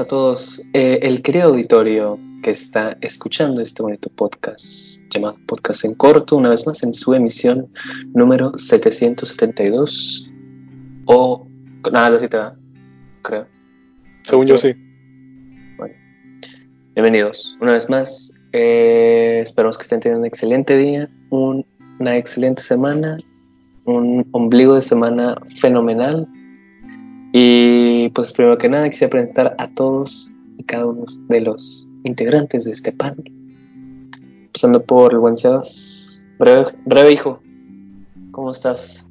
a todos. Eh, el querido auditorio que está escuchando este bonito podcast llamado Podcast en Corto, una vez más en su emisión número 772 o nada, así te va, creo. Según yo sí. Bueno, bienvenidos una vez más. Eh, esperamos que estén teniendo un excelente día, una excelente semana, un ombligo de semana fenomenal y pues primero que nada quisiera presentar a todos y cada uno de los integrantes de este panel. Empezando por el buen Sebas. Breve, breve hijo, ¿cómo estás?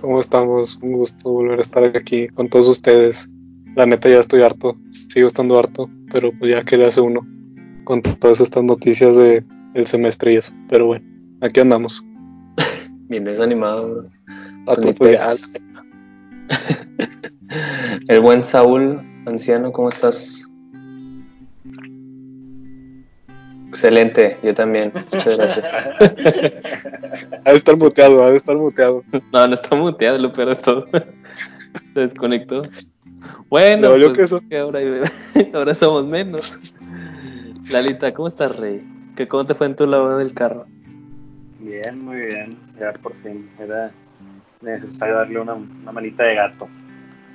¿Cómo estamos? Un gusto volver a estar aquí con todos ustedes. La neta ya estoy harto, sigo estando harto, pero pues ya que le hace uno con todas estas noticias de el semestre y eso. Pero bueno, aquí andamos. Bien desanimado, bro. A Pues ni pues. El buen Saúl, anciano, ¿cómo estás? Excelente, yo también. Muchas gracias. ha de estar muteado, ha de estar muteado. No, no está muteado, lo peor de todo. Se desconectó. Bueno, pues, que ahora, ahora somos menos. Lalita, ¿cómo estás, Rey? ¿Qué, ¿Cómo te fue en tu lavado del carro? Bien, muy bien. Ya por fin. Era necesario darle una, una manita de gato.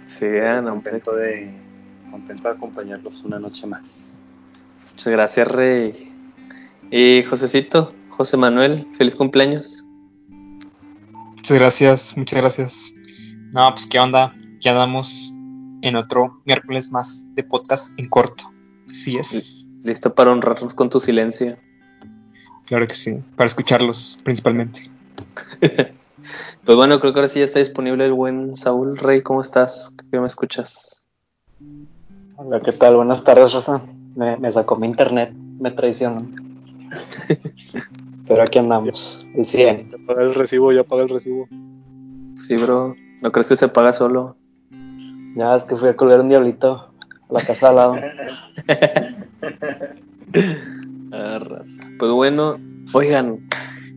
Sí, ah, no, hombre. contento de contento de acompañarlos una noche más. Muchas gracias, Rey. Y Josecito, José Manuel, feliz cumpleaños. Muchas gracias, muchas gracias. No, pues qué onda, ya andamos en otro miércoles más de podcast en corto. Así es, Listo para honrarnos con tu silencio. claro que sí, para escucharlos principalmente. Pues bueno, creo que ahora sí ya está disponible el buen Saúl Rey. ¿Cómo estás? ¿Qué me escuchas? Hola, ¿qué tal? Buenas tardes, Rosa. Me, me sacó mi internet, me traicionó. Pero aquí andamos, el 100. Ya paga el recibo, ya paga el recibo. Sí, bro. ¿No crees que se paga solo? Ya es que fui a colgar un diablito la casa al lado. Ah, raza. Pues bueno, oigan,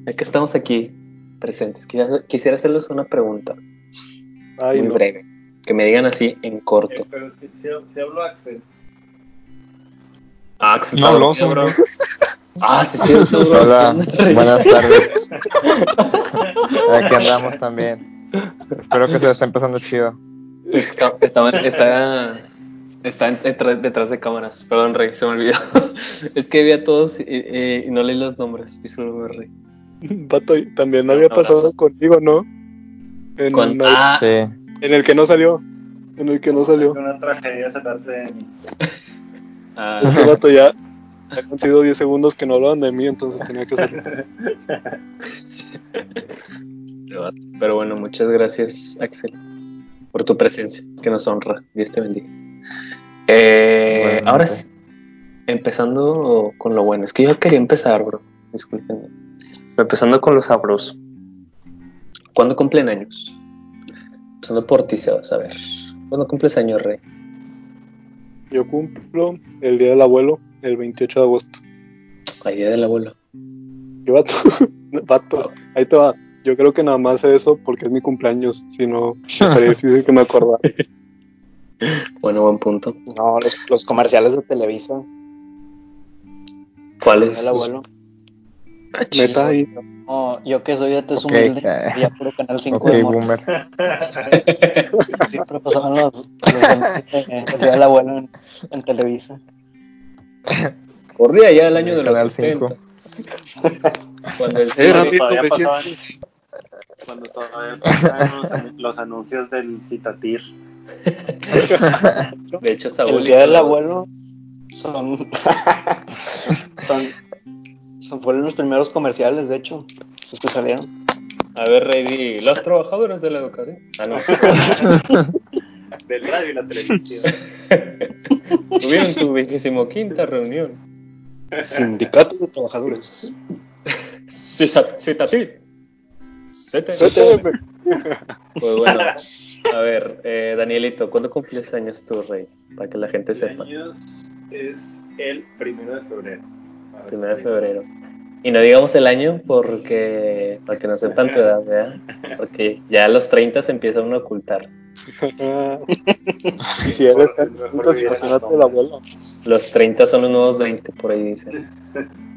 ya que estamos aquí presentes, quisiera, quisiera hacerles una pregunta Ay, muy no. breve. Que me digan así en corto. pero si, si, hablo Axel. Ah, se No habló, bro. Ah, sí, es cierto, bro. Hola, buenas tardes. Aquí andamos también. Espero que se esté empezando chido. Está, está, está, está en- detrás, detrás de cámaras. Perdón, Rey, se me olvidó. es que vi a todos y, y- y no leí los nombres. Disculpe, Rey. Pato, también había abrazo. pasado contigo, ¿no? En, Con- el- ah, Sí. en el que no salió. En el que no salió. Una tragedia se trata de mí. ah, Este vato ya han sido 10 segundos que no hablaban de mí, entonces tenía que hacerlo. este vato. Pero bueno, muchas gracias, Axel, por tu presencia, que nos honra. Dios te bendiga. Eh, ahora sí, empezando con lo bueno. Es que yo quería empezar, bro. Disculpen. Pero empezando con lo sabroso. ¿Cuándo cumplen años? Empezando por ti, Sebas, a ver. ¿Cuándo cumples años, Rey? Yo cumplo el día del abuelo, el 28 de agosto. Ay, día del abuelo. ¿Qué vato? vato, ahí te va. Yo creo que nada más eso porque es mi cumpleaños, si no, estaría difícil que me acordara. Bueno, buen punto. No, los, los comerciales de Televisa. ¿Cuál es? El abuelo. Ah. Neta, ahí. No, yo que soy de tez Ok, humilde, ya puro Canal 5 Ok, de boomer. Siempre pasaban los, los el día del abuelo en, en Televisa. Corría ya el año de los Canal 70. Cuando el Era todavía 1900. Cuando todavía pasaban los, los anuncios del Citatir. de hecho, Saúl El día del abuelo son, son, son fueron los primeros comerciales, de hecho, los que salieron. A ver, Rey, los trabajadores de la educación. Ah, no. Del radio y la televisión. Tuvieron su vigésimo quinta reunión. Sindicatos de trabajadores. Cita- Citatit. CTM. CTM. Pues bueno, a ver, eh, Danielito, ¿cuándo cumples años tú, Rey? Para que la gente sepa. años es el primero de febrero. Primero de febrero. Y no digamos el año porque para que no sepan tu edad, ¿verdad? Porque ya a los 30 se empieza uno a ocultar. y si eres la abuela. Los 30 son los nuevos 20, por ahí dicen.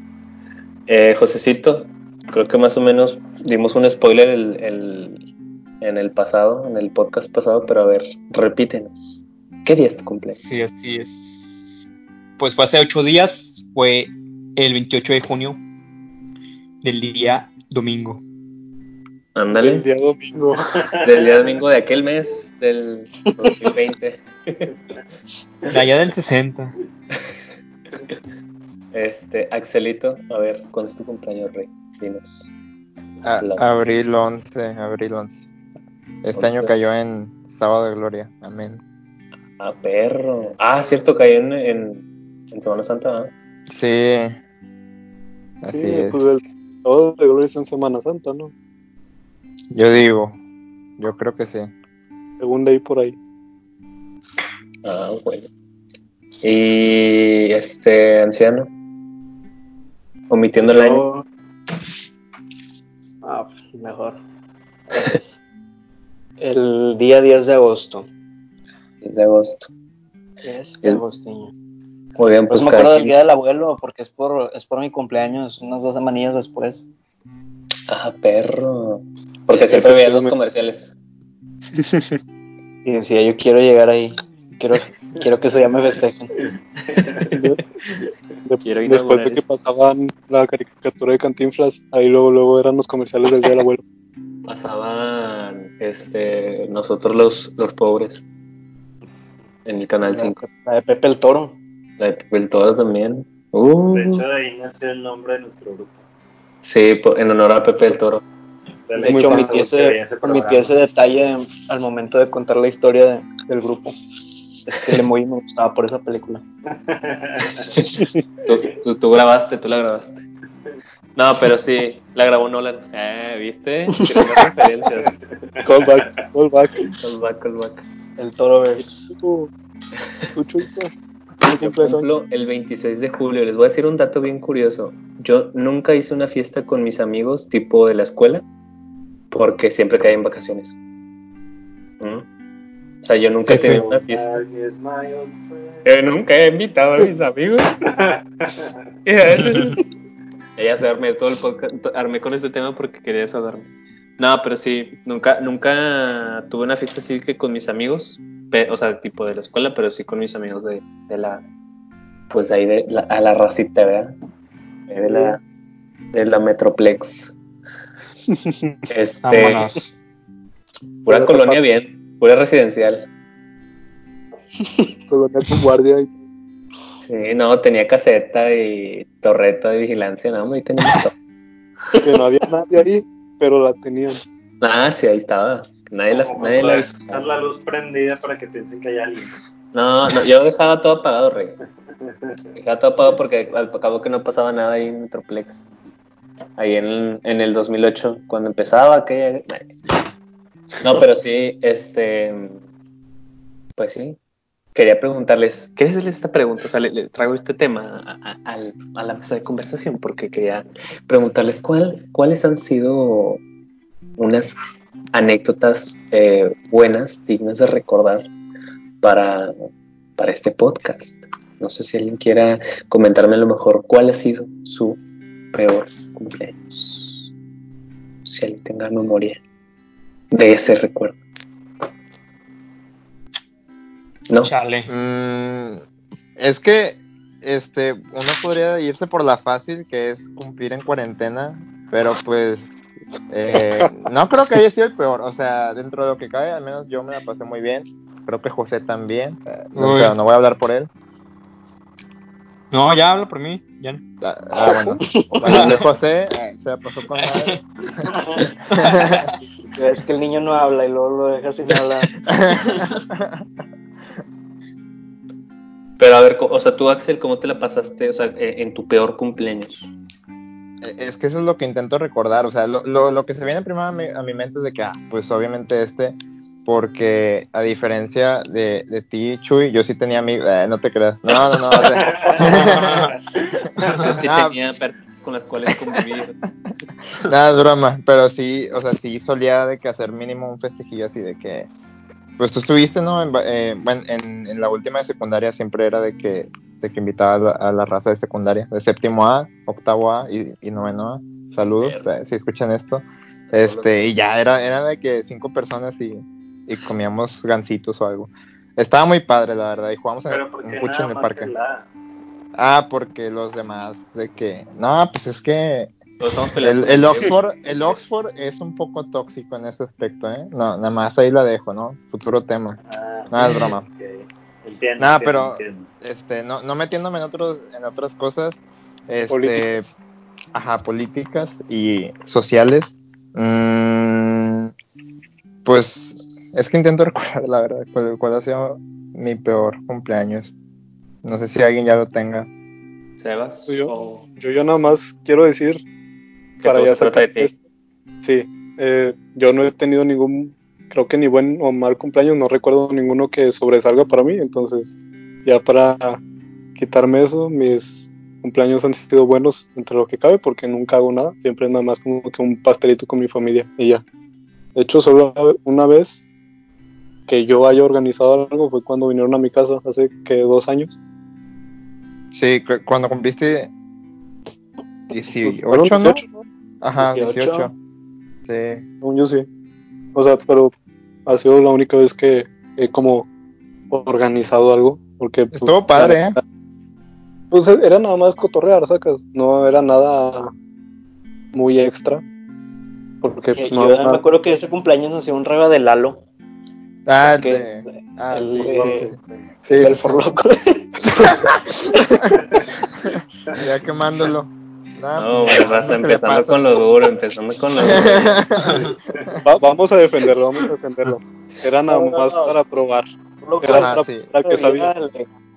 Eh, Josecito, creo que más o menos dimos un spoiler el, el- en el pasado, en el podcast pasado, pero a ver, repítenos. ¿Qué día es tu cumpleaños? Sí, así es. Pues fue hace ocho días, fue el 28 de junio del día domingo. Ándale, día domingo. del día domingo de aquel mes del 2020. De allá del 60. Este, Axelito, a ver, ¿cuándo es tu cumpleaños, Rey? Dinos. A- abril 11, abril 11. Este año 11. cayó en Sábado de Gloria. Amén. Ah, perro. Ah, cierto, cayó en, en, en Semana Santa. Sí. Así sí, es. pues el sábado de gloria es en Semana Santa, ¿no? Yo digo, yo creo que sí. Según leí por ahí. Ah, bueno. Y este anciano, omitiendo el año. Yo- Ah, pues, mejor. El día 10 de agosto. 10 de agosto. 10 de El- agostiño. Muy bien, Pues pues me acuerdo del día del abuelo porque es por, es por mi cumpleaños, unas dos semanillas después. Ah, perro. Porque siempre veía los comerciales. Y decía, yo quiero llegar ahí. Quiero, quiero que se llame festejen. De- Quiero después de que eso. pasaban la caricatura de Cantinflas, ahí luego, luego eran los comerciales del Día del Abuelo. Pasaban este, nosotros los, los pobres en el canal 5. La de Pepe el Toro. La de Pepe el Toro también. Uh, De hecho, de ahí nació el nombre de nuestro grupo. sí, en honor a Pepe el Toro. De hecho, omití ese, ese ese detalle al momento de contar la historia de- del grupo. Es que el emoji me gustaba por esa película. Tú, tú, tú grabaste, tú la grabaste. No, pero sí, la grabó Nolan. Eh, ¿viste? Referencias. Callback, callback. Callback, callback. El Toro. Tú, tú, Chuito, ¿cómo Yo cumplo el 26 de julio. Les voy a decir un dato bien curioso. Yo nunca hice una fiesta con mis amigos tipo de la escuela porque siempre caí en vacaciones. ¿Mm? O sea, yo nunca he tenido una fiesta. Yo nunca he invitado a mis amigos. Ella se armé todo el podcast, to- armé con este tema porque quería desahogarme. No, pero sí, nunca, nunca tuve una fiesta así que con mis amigos, o sea, tipo de la escuela, pero sí con mis amigos de, de la, pues ahí de la, a la racita, ¿verdad? De la, de la Metroplex. Este, Vámonos. pura colonia bien, pura residencial. Colonia con guardia y Sí, no, tenía caseta y torreta de vigilancia, no, ahí teníamos todo. que no había nadie ahí, pero la tenían. Ah, sí, ahí estaba. Nadie la, nadie la dejar la luz prendida para que piensen que hay alguien. No, no, yo dejaba todo apagado, Rey. Dejaba todo apagado porque al cabo que no pasaba nada ahí en Metroplex. Ahí en, en el 2008, cuando empezaba aquella... No, pero sí, este... Pues sí. Quería preguntarles, ¿qué es esta pregunta? O sea, le, traigo este tema a, a la mesa de conversación porque quería preguntarles cuál, cuáles han sido unas anécdotas eh, buenas, dignas de recordar para, para este podcast. No sé si alguien quiera comentarme a lo mejor cuál ha sido su peor cumpleaños. Si alguien tenga memoria de ese recuerdo. No, Chale. Mm, es que este uno podría irse por la fácil que es cumplir en cuarentena, pero pues eh, no creo que haya sido el peor. O sea, dentro de lo que cabe, al menos yo me la pasé muy bien. Creo que José también, eh, no, pero no voy a hablar por él. No, ya habla por mí. Ya. Ah, ah, bueno, José eh, se la pasó con madre. Es que el niño no habla y luego lo deja sin hablar. pero a ver, o sea, tú Axel, ¿cómo te la pasaste o sea, eh, en tu peor cumpleaños? Eh, Es que eso es lo que intento recordar, o sea, lo, lo, lo que se viene primero a mi, a mi mente es de que, ah, pues obviamente este, porque a diferencia de, de ti, Chuy, yo sí tenía amigos, eh, no te creas, no, no, no, o sea, Yo sí Ah. tenía personas con las cuales convivir. Nada, es broma, pero sí, o sea, sí solía de que hacer mínimo un festejillo así de que, pues tú estuviste, ¿no? En, eh, bueno, en, en la última de secundaria siempre era de que, de que invitaba a la, a la raza de secundaria, de séptimo A, octavo A y, y noveno A. Saludos, eh, si escuchan esto. Este, y ya era, era de que cinco personas y, y comíamos gancitos o algo. Estaba muy padre, la verdad, y jugamos en, Pero ¿por en fucho en el parque. Ah, porque los demás de que, no, pues es que el, Oxford, el Oxford es un poco tóxico en ese aspecto, ¿eh? No, nada más ahí la dejo, ¿no? Futuro tema. Ah, No, es broma. Entiendo. Entiendo, pero- entiendo. Este, no, no metiéndome en otros, en otras cosas, este, Políticas. ajá, políticas y sociales. Mm, pues es que intento recordar la verdad cuál, cuál ha sido mi peor cumpleaños. No sé si alguien ya lo tenga. Sebas. Yo. o Yo ya nada más quiero decir, que para todo ya se trata de ti. esto. Sí, eh, yo no he tenido ningún, creo que ni buen o mal cumpleaños, no recuerdo ninguno que sobresalga para mí, entonces ya para quitarme eso, mis cumpleaños han sido buenos entre lo que cabe porque nunca hago nada, siempre nada más como que un pastelito con mi familia y ya. De hecho, solo una vez que yo haya organizado algo fue cuando vinieron a mi casa hace que dos años. Sí, cu- cuando cumpliste 18, Fueron ¿no? 18, ¿no? Ajá, 18. 18. Sí. Yo sí. O sea, pero ha sido la única vez que he como organizado algo. Porque pues, Estuvo padre, ¿eh? Pues era nada más cotorrear, sacas. No era nada muy extra. Porque Que pues, yo no, me acuerdo que ese cumpleaños nació un reba de Lalo. Ah, de- ah, el sí, de- sí, sí. Sí, el forloco. Ya quemándolo. Nah, No, pues, vas empezando con lo duro, empezando con lo duro. Va- vamos a defenderlo, vamos a defenderlo. Era nada No, no, más no. para probar. Era Ajá, para sí. probar que sabía.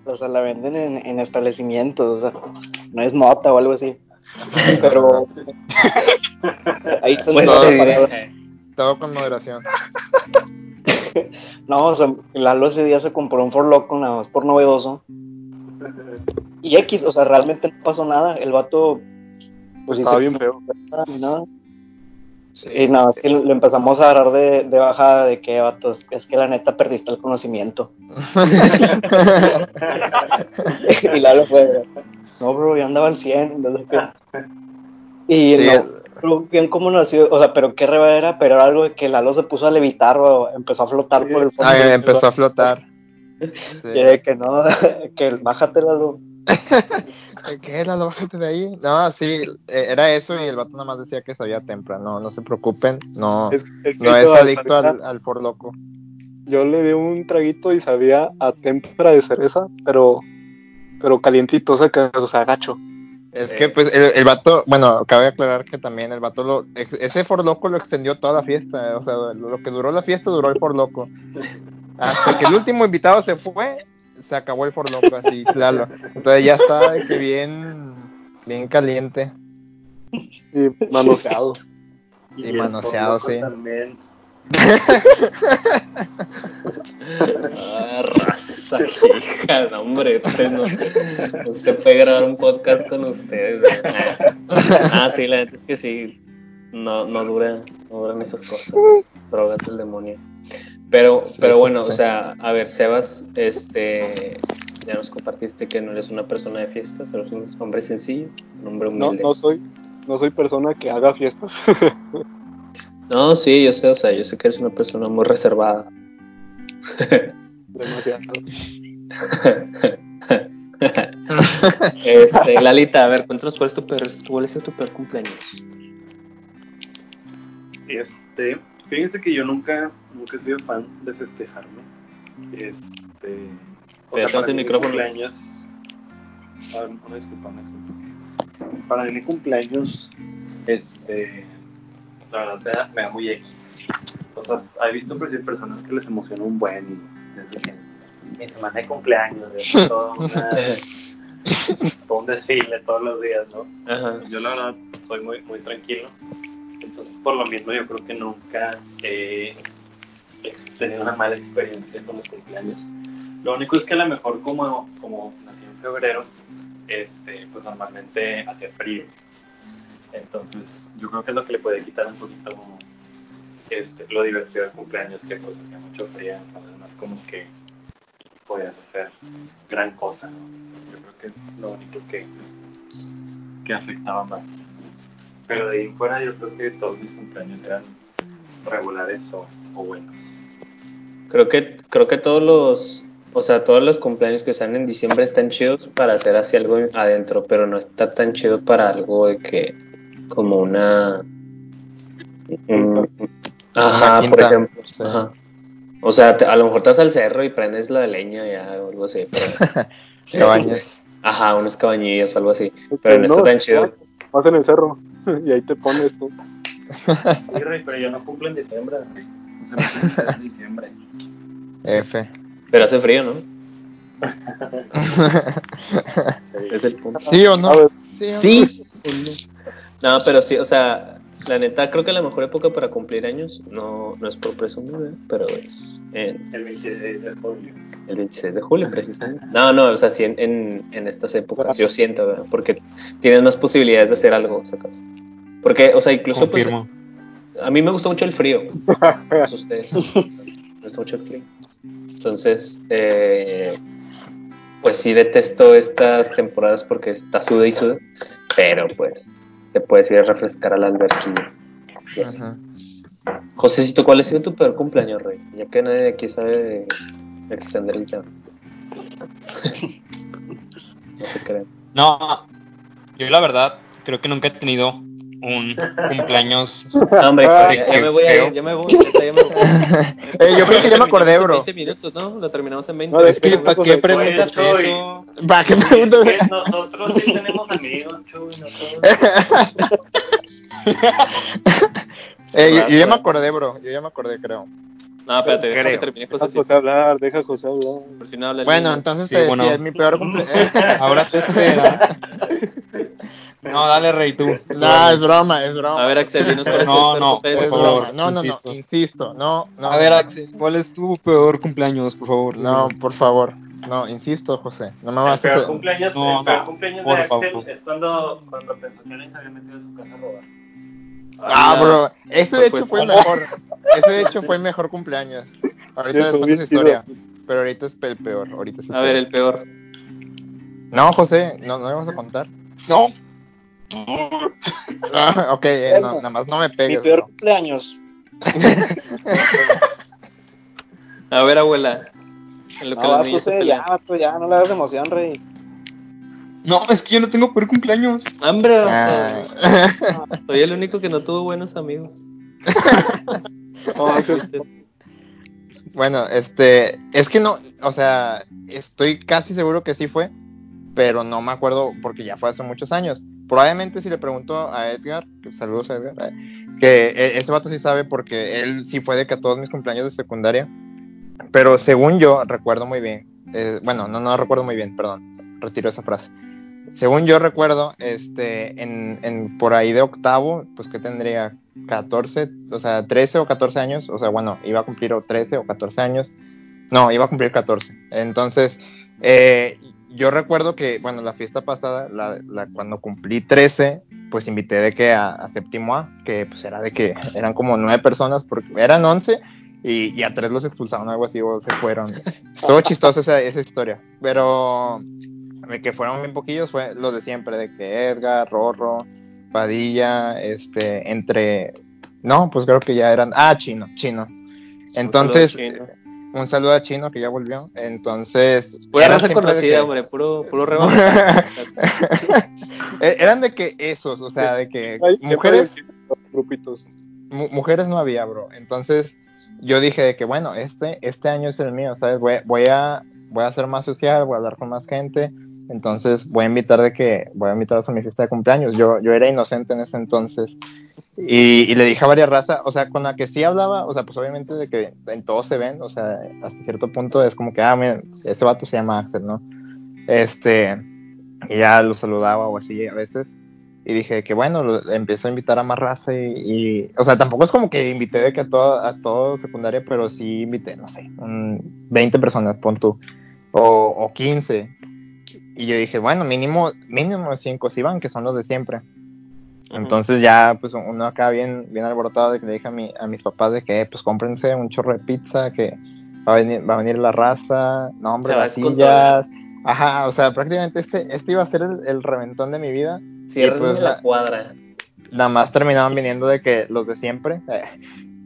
O sea, la venden en, en establecimientos, o sea, no es mota o algo así. Pero ahí está Pues todo. Todo con moderación. No, o sea, Lalo ese día se compró un Forloco nada más por novedoso. Y X, o sea, realmente no pasó nada. El vato, pues Estaba bien feo. nada. Y nada más que le empezamos a agarrar de, de bajada de que, vato, es- que la neta perdiste el conocimiento. y Lalo fue, no, bro, yo andaba al 100. no sé qué. Y Sí, no, pero bien cómo nació, o sea, pero qué reba era, pero era algo de que Lalo se puso a levitar o empezó a flotar Sí. por el fondo. Ah, empezó a flotar. Sí. Y de que no, que bájate Lalo. ¿Qué era? Bájate de ahí. No, sí, eh, era eso y el vato nada más decía que sabía tempra. No, no se preocupen. No, Es, es que no es adicto al, al for loco. Yo le di un traguito y sabía a témpera de cereza, pero pero calientito, o sea, que, o sea, gacho. Es que, pues, el, el vato, bueno, cabe aclarar que también el vato, lo, ese for loco lo extendió toda la fiesta. O sea, lo, lo que duró la fiesta duró el for loco. Hasta que el último invitado se fue, se acabó el for loco, así, claro. Entonces ya está de que bien, bien caliente. Y manoseado. Y manoseado, Forloco sí. También. Ah, raza, hija, no, hombre, usted no, no se puede grabar un podcast con ustedes. Ah, sí, la neta es que sí, no, no dura, no duran esas cosas, drogas del demonio. Pero, Sí, pero bueno, sí. o sea, a ver, Sebas, este, ya nos compartiste que no eres una persona de fiestas, eres un hombre sencillo, un hombre No, humilde. no soy, no soy persona que haga fiestas. No, sí, yo sé, o sea, yo sé que eres una persona muy reservada. Demasiado. este, Lalita, a ver, cuéntanos cuál es tu peor, cuál sido tu peor cumpleaños. Este, fíjense que yo nunca, nunca he sido fan de festejarme. Este, o sea, para el micrófono. cumpleaños. Ah, una disculpa, una disculpa. Para mí mi cumpleaños, este, la verdad me da, me da muy X. O sea, he visto personas que les emociona un buen desde que mi semana de cumpleaños, de todo, una- todo un desfile todos los días, ¿no? Ajá. Yo la verdad soy muy, muy tranquilo. Entonces, por lo mismo, yo creo que nunca he tenido una mala experiencia con los cumpleaños. Lo único es que a lo mejor como, como nací en febrero, este, pues normalmente hacía frío. Entonces, yo creo que es lo que le puede quitar un poquito este, lo divertido del cumpleaños, que pues hacía mucho frío, entonces no es como que podías hacer gran cosa. ¿no? Yo creo que es lo único que, que afectaba más. Pero de ahí en fuera yo creo que todos mis cumpleaños eran regulares o, o buenos. Creo que, creo que todos los, o sea, todos los cumpleaños que sean en diciembre están chidos para hacer así algo adentro, pero no está tan chido para algo de que, como una, un- ajá, Una por ejemplo, ajá. O sea, te- a lo mejor te vas al cerro y prendes la de leña ya o algo así, pero, Cabañas. ajá, unas cabañillas o algo así, pero no está tan chido. Vas en el cerro y ahí te pones tú. Sí, Rey, pero yo no cumplo en diciembre. Rey. No en diciembre. F. Pero hace frío, ¿no? Es el punto. ¿Sí o no? A ver, ¿Sí o no? Sí. No, pero sí, o sea, la neta, creo que la mejor época para cumplir años no, no es por presumir, ¿eh? pero es en El 26 de julio. El 26 de julio, precisamente. No, no, o sea, sí, en, en, en estas épocas, yo siento, ¿verdad? Porque tienes más posibilidades de hacer algo, sacas. Porque, o sea, incluso, pues, a mí me gusta mucho el frío. Pues ustedes. Me gusta mucho el frío. Entonces, eh, pues sí detesto estas temporadas porque está suda y suda. Pero pues te puedes ir a refrescar a la alberquilla. Y así. Ujú. Josecito, ¿cuál ha sido tu peor cumpleaños, Rey? Ya que nadie de aquí sabe de extender el tema. no se crean. No, yo la verdad creo que nunca he tenido un cumpleaños. No, hombre, Ah, ya, ya me voy a ir, feo. ya me voy. ya me voy. Eh, yo creo que ya me acordé, bro. 20 minutos, ¿no? Lo terminamos en 20. No, Es que, Déjame ¿para una qué cosa, preguntas eso? ¿Para qué Es preguntas? que nosotros sí tenemos amigos, Chuy, no todos. Eh, yo, yo ya me acordé, bro. Yo ya me acordé, creo. No, espérate, deja que Creo. termine Deja a Josecito. José hablar, deja a José hablar. Por si no habla Bueno, entonces Sí, te decía, bueno. es mi peor cumpleaños. Ahora te esperas. No, dale, Rey, tú. no, es broma, es broma. A ver, Axel, dinos cuál es No, no, peor es por favor, broma. No, no, insisto. no, insisto, no, no. A ver, Axel, ¿cuál es tu peor cumpleaños, por favor? No, por favor. No, insisto, José. No me vas a peor cumpleaños, No, el peor cumpleaños por de Axel favor. es cuando, cuando pensó que alguien se había metido en su casa a robar. Ah, no. bro. Ese de hecho Pues, fue el pues, mejor. Ese de hecho fue el mejor cumpleaños. Ahorita les cuento esa historia. Pero ahorita es el peor. Ahorita es el A ver, peor. el peor. No, José, no, no le vamos a contar. No. Ah, ok, eh, no, nada más no me Mi pegues. peor bro. cumpleaños. A ver, abuela. En lo que No, vas, se José, ya, vato, ya, no le hagas emoción, rey. No, es que yo no tengo peor cumpleaños. Hambre, Ah. Soy el único que no tuvo buenos amigos. No, Axel, Bueno, este, es que no, o sea, estoy casi seguro que sí fue, pero no me acuerdo porque ya fue hace muchos años. Probablemente si le pregunto a Edgar, que saludos a Edgar, eh, que e- ese vato sí sabe porque él sí fue de que a todos mis cumpleaños de secundaria, pero según yo recuerdo muy bien, eh, bueno, no, no recuerdo muy bien, perdón, retiro esa frase. Según yo recuerdo, este, en, en por ahí de octavo, pues que tendría 14, o sea, 13 o 14 años, o sea, bueno, iba a cumplir o 13 o 14 años, no, iba a cumplir 14. Entonces, eh, yo recuerdo que, bueno, la fiesta pasada, la, la- cuando cumplí 13, pues invité de que a, a séptimo A, que pues era de que eran como nueve personas, porque eran 11 y, y a tres los expulsaron algo así, o se fueron. Estuvo chistosa esa, esa historia, pero de que fueron bien poquillos fue lo de siempre, de que Edgar, Rorro, Padilla, este, entre... No, pues creo que ya eran... Ah, Chino, Chino. Entonces, Un saludo a Chino. un saludo a Chino que ya volvió. Entonces, Pura raza conocida, que- hombre. Puro, puro. Eh, eran de que esos, o sea, de que Ay, mujeres, los grupitos. Mu- mujeres no había, bro. Entonces, yo dije de que bueno, este, este año es el mío, ¿sabes? Voy, voy a, voy a ser más social, voy a hablar con más gente. Entonces, voy a invitar de que, voy a invitar a mi fiesta de cumpleaños. Yo, yo era inocente en ese entonces. Y, y le dije a varias razas, o sea, con la que sí hablaba, o sea, pues obviamente de que en todos se ven, o sea, hasta cierto punto es como que, ah, ese vato se llama Axel, ¿no? Este, y ya lo saludaba o así a veces. Y dije que bueno, lo- empiezo a invitar a más raza y, y- o sea, tampoco es como que invité de que a todo, a todo secundaria, pero sí invité, no sé, un 20 personas, pon tú, o, o 15. y yo dije, bueno, mínimo, mínimo cinco si van, que son los de siempre. Entonces ya, pues uno acá bien, bien alborotado de que le dije a, mi, a mis papás de que, pues cómprense un chorro de pizza, que va a venir, va a venir la raza, no hombre, Se va a las sillas. Ajá, o sea, prácticamente este, este iba a ser el, el reventón de mi vida. Cierren pues, la la- cuadra. Nada más terminaban viniendo de que los de siempre. eh,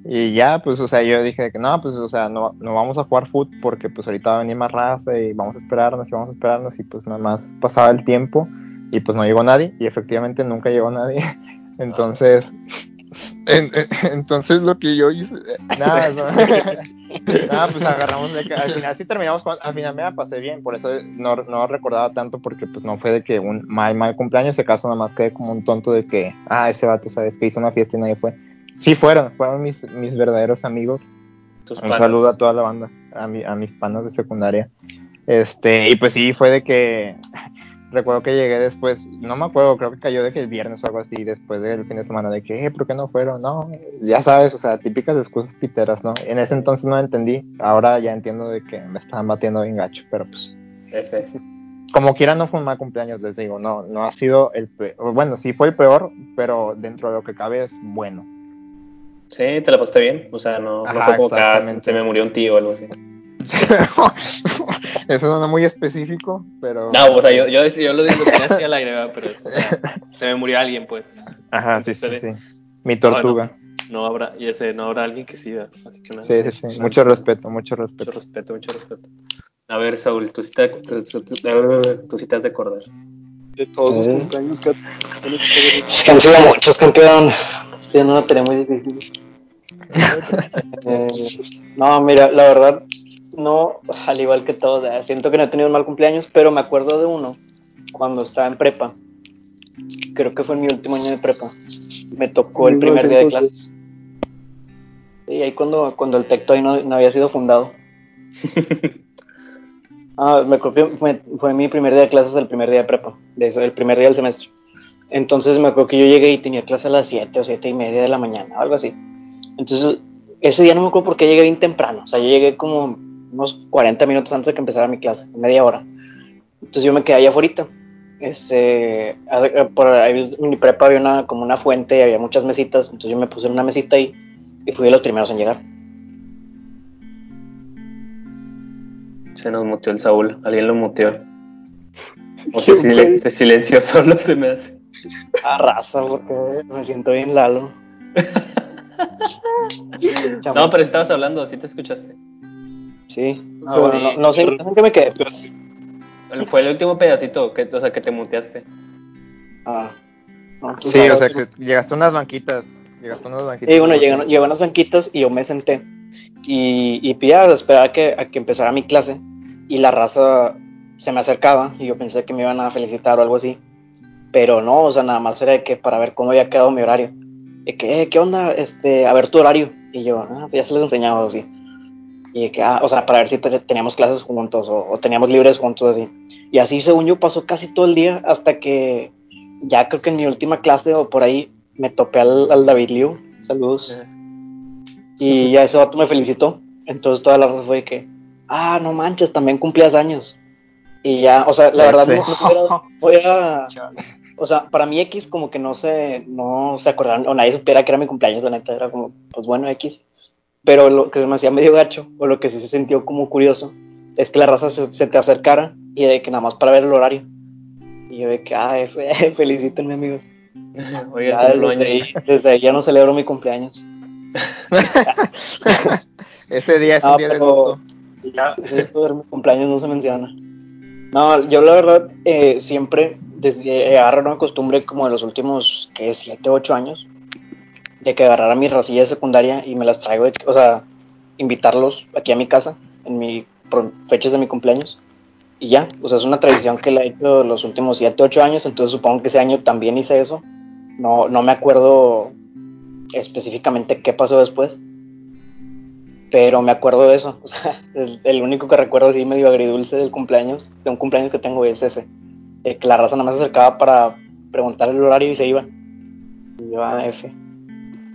Y ya, pues, o sea, yo dije que no, pues, o sea, no, no vamos a jugar foot porque pues ahorita va a venir más raza y vamos a esperarnos y vamos a esperarnos y pues nada más pasaba el tiempo y pues no llegó nadie y efectivamente nunca llegó nadie. Entonces, en- en- entonces lo que yo hice, nada, no. nada, pues agarramos de que al final sí terminamos jugando, al final me la pasé bien, por eso no, no recordaba tanto porque pues no fue de que un mal, mal cumpleaños, se caso nada más quedé como un tonto de que, ah, ese vato, sabes, que hizo una fiesta y nadie fue. Sí fueron, fueron mis, mis verdaderos amigos. Tus Un panas. saludo a toda la banda, a, mi- a mis panas de secundaria. Este, y pues sí, fue de que recuerdo que llegué después, no me acuerdo, creo que cayó de que el viernes o algo así, después del fin de semana, de que, eh, ¿por qué no fueron? No, ya sabes, o sea, típicas excusas piteras, ¿no? En ese entonces no entendí, ahora ya entiendo de que me estaban batiendo bien gacho, pero pues, como quiera no fue un mal cumpleaños, les digo, no, no ha sido el peor, bueno, sí fue el peor, pero dentro de lo que cabe es bueno. Sí, te la pasaste bien. O sea, no, no fue como que ah, se me murió un tío o algo así. Eso no es muy específico, pero... No, o sea, yo, yo, yo lo digo que aire, ¿verdad? pero o sea, se me murió alguien, pues. Ajá, sí, sí, sí. Mi tortuga. No habrá, y ese, no habrá alguien que ¿verdad? así que nada. Sí, sí, sí. Mucho respeto, mucho Mucho respeto. respeto, mucho respeto. A ver, Saúl, tú, tú- tú- tú sí te has de acordar. De todos sus Eh. cumpleaños que Es que han sido muchos, campeón. Estoy pidiendo una tarea muy difícil. Eh, no, mira, la verdad, no, al igual que todos, eh, siento que no he tenido un mal cumpleaños, pero me acuerdo de uno cuando estaba en prepa. Creo que fue en mi último año de prepa. Me tocó el primer día de clases. Y ahí cuando, cuando el TEC todavía no, no había sido fundado. Ah, me acuerdo que fue, fue mi primer día de clases, el primer día de prepa, de el primer día del semestre. Entonces me acuerdo que yo llegué y tenía clase a las 7 o 7 y media de la mañana, algo así. Entonces, ese día no me acuerdo por qué llegué bien temprano. O sea, yo llegué como unos 40 minutos antes de que empezara mi clase, media hora. Entonces yo me quedé allá afuera. Este, a- por ahí en mi prepa había una, como una fuente y había muchas mesitas. Entonces yo me puse en una mesita ahí y fui de los primeros en llegar. Se nos muteó el Saúl, alguien lo muteó. O se, silen- güey. se silenció solo, se me hace. A raza, porque me siento bien Lalo. No, pero estabas hablando, sí te escuchaste. Sí. Ah, Ah, bueno, no, no sé, no sé en qué me quedé. Fue el último pedacito, que, o sea, que te muteaste. Ah. No, tú Sí, o sea, que llegaste a unas banquitas. Llegaste a unas banquitas. Y bueno, llegaron, llegaron unas banquitas y yo me senté. Y, y pues ya, a esperar a que, a que empezara mi clase. Y la raza se me acercaba y yo pensé que me iban a felicitar o algo así. Pero no, o sea, nada más era de que para ver cómo había quedado mi horario. Y que, eh, ¿qué onda? Este, a ver tu horario. Y yo, ah, pues ya se les enseñaba así. Y que, ah, o sea, para ver si te- teníamos clases juntos o, o teníamos libres juntos así. Y así, según yo, pasó casi todo el día hasta que ya creo que en mi última clase o por ahí me topé al, al David Liu. Saludos. Y ya ese vato me felicitó. Entonces toda la raza fue de que, ah, no manches, también cumplías años. Y ya, o sea, la verdad no, no voy a, o sea, para mí X como que no se, no se acordaron, o nadie supiera que era mi cumpleaños, la neta, era como, pues bueno, X. Pero lo que se me hacía medio gacho, o lo que sí se sintió como curioso, es que la raza se, se te acercara y de que nada más para ver el horario. Y yo de que, ah, felicítenme amigos. Oiga, Ya cumplo desde, ahí, desde ahí ya no celebro mi cumpleaños. Ese día es Ah, un día de pero- luto. Ya, sí, mi cumpleaños no se menciona. No, yo la verdad eh, siempre desde eh, agarro una costumbre como de los últimos, que 7, 8 años, de que agarrara mi racilla de secundaria y me las traigo, o sea, invitarlos aquí a mi casa en mi fechas de mi cumpleaños. Y ya, o sea, es una tradición que la he hecho los últimos 7, 8 años, entonces supongo que ese año también hice eso. No, no me acuerdo específicamente qué pasó después, pero me acuerdo de eso. O sea, el, único que recuerdo así medio agridulce del cumpleaños, de un cumpleaños que tengo es ese. de que la raza nada más acercaba para preguntar el horario y se iban. Y yo a F.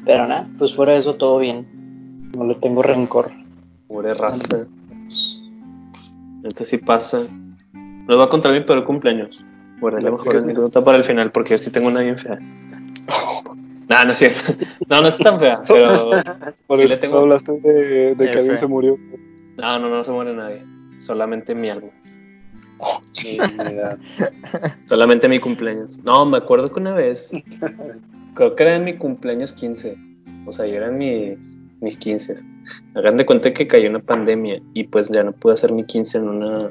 Pero nada, pues fuera de eso todo bien. No le tengo rencor. Pobre raza. Esto sí pasa. Les voy a contar mi peor cumpleaños. Bueno, la mejor anécdota para el final, porque yo sí tengo una bien fea. No, no es cierto. No, no está tan fea, pero Por sí eso le tengo. hablaste de, de que alguien se murió. No, no, no se muere nadie. Solamente mi alma. Solamente mi cumpleaños. No, me acuerdo que una vez, creo que era en mi cumpleaños 15. O sea, ya eran mis, mis 15. Hagan de cuenta que cayó una pandemia y pues ya no pude hacer mi 15 en, una,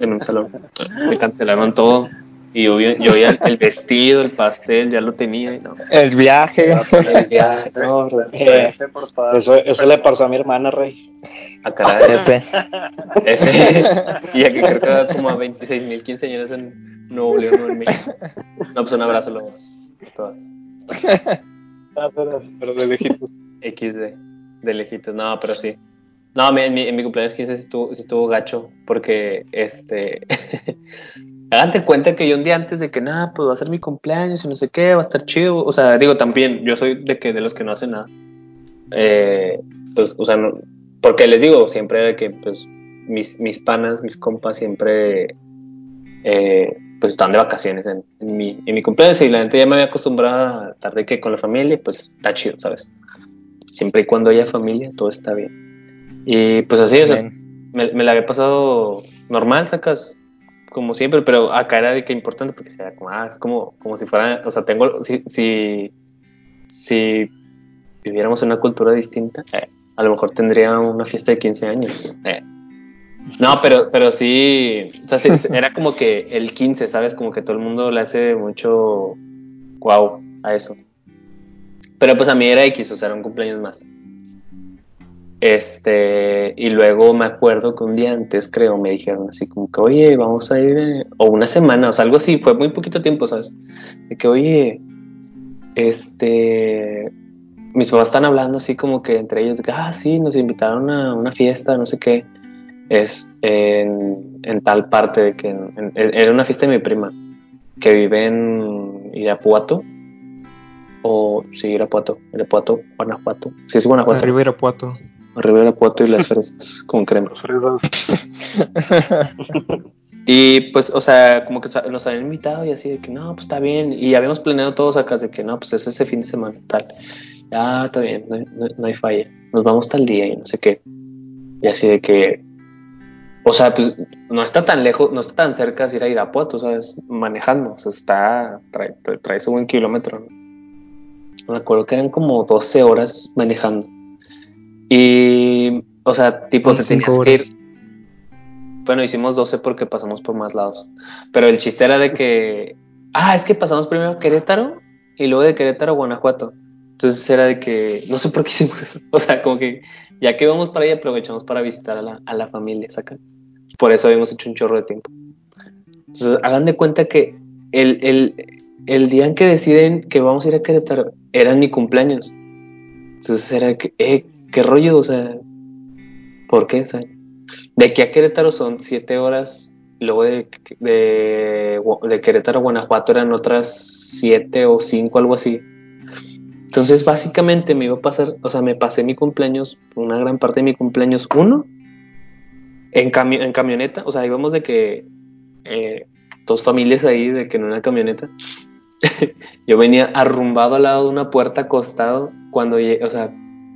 en un salón. Me cancelaron todo. Y yo, vi- yo ya el vestido, el pastel, ya lo tenía y no. El viaje. El viaje, no, Eh, todas eso, eso le pasó a mi hermana, Rey. a caray. F. Ese- y aquí creo que va como a 26 mil quinceañeras en Nuevo León o en México. No, pues un abrazo a los todas. Pero de lejitos. XD, de lejitos. No, pero sí. No, mi- en mi, en mi cumpleaños 15 sí estuvo, sí estuvo gacho, porque este. Háganse cuenta que yo un día antes de que nada, pues va a ser mi cumpleaños y no sé qué, va a estar chido. O sea, digo, también, yo soy de que de los que no hacen nada. Eh, pues, o sea, no, porque les digo, siempre era que, pues, mis, mis panas, mis compas siempre, eh, pues, estaban de vacaciones en, en mi, en mi cumpleaños y la gente ya me había acostumbrado a estar de que con la familia, pues, está chido, ¿sabes? Siempre y cuando haya familia, todo está bien. Y pues así, o sea, me, me la había pasado normal, sacas, como siempre, pero acá era de que importante porque sea como, ah, es como, como si fuera, o sea, tengo, si, si, si viviéramos en una cultura distinta, eh, a lo mejor tendría una fiesta de 15 años. eh. No, pero, pero sí, o sea, era como que el 15, ¿sabes? Como que todo el mundo le hace mucho wow a eso. Pero pues a mí era X, o sea, era un cumpleaños más. Este, y luego me acuerdo que un día antes, creo, me dijeron así como que, oye, vamos a ir, eh", o una semana, o sea, algo así, fue muy poquito tiempo, ¿sabes? De que, oye, este, mis papás están hablando así como que entre ellos, ah, sí, nos invitaron a una fiesta, no sé qué, es en, en tal parte, de que en- en- era una fiesta de mi prima, que vive en Irapuato, o sí, Irapuato, Irapuato, Guanajuato, sí es Guanajuato. Arriba Irapuato. Arriba Puerto y las fresas con crema. Los fresas. Y pues, o sea, como que nos habían invitado y así de que no, pues está bien. Y habíamos planeado todos acá de que no, pues es ese fin de semana, tal. Ah, está bien, no, hay- no- no hay falla. Nos vamos tal día y no sé qué. Y así de que, o sea, pues no está tan lejos, no está tan cerca de ir a Irapuato, ¿sabes? Manejando, o sea, está, trae, trae, su buen kilómetro, ¿no? Me acuerdo que eran como 12 horas manejando. Y, o sea, tipo, te tenías que ir. Bueno, hicimos 12 porque pasamos por más lados. Pero el chiste era de que. Ah, es que pasamos primero a Querétaro y luego de Querétaro a Guanajuato. Entonces era de que. No sé por qué hicimos eso. O sea, como que ya que íbamos para ahí, aprovechamos para visitar a la, a la familia, saca. Por eso habíamos hecho un chorro de tiempo. Entonces, hagan de cuenta que el, el, el día en que deciden que vamos a ir a Querétaro era mi cumpleaños. Entonces era que, eh, qué rollo, o sea, ¿por qué? O sea, de aquí a Querétaro son siete horas, luego de, de, de Querétaro a Guanajuato eran otras siete o cinco, algo así. Entonces, básicamente me iba a pasar, o sea, me pasé mi cumpleaños, una gran parte de mi cumpleaños, uno, en, cami en camioneta, o sea, íbamos de que eh, dos familias ahí, de que en una camioneta. Yo venía arrumbado al lado de una puerta acostado cuando o sea,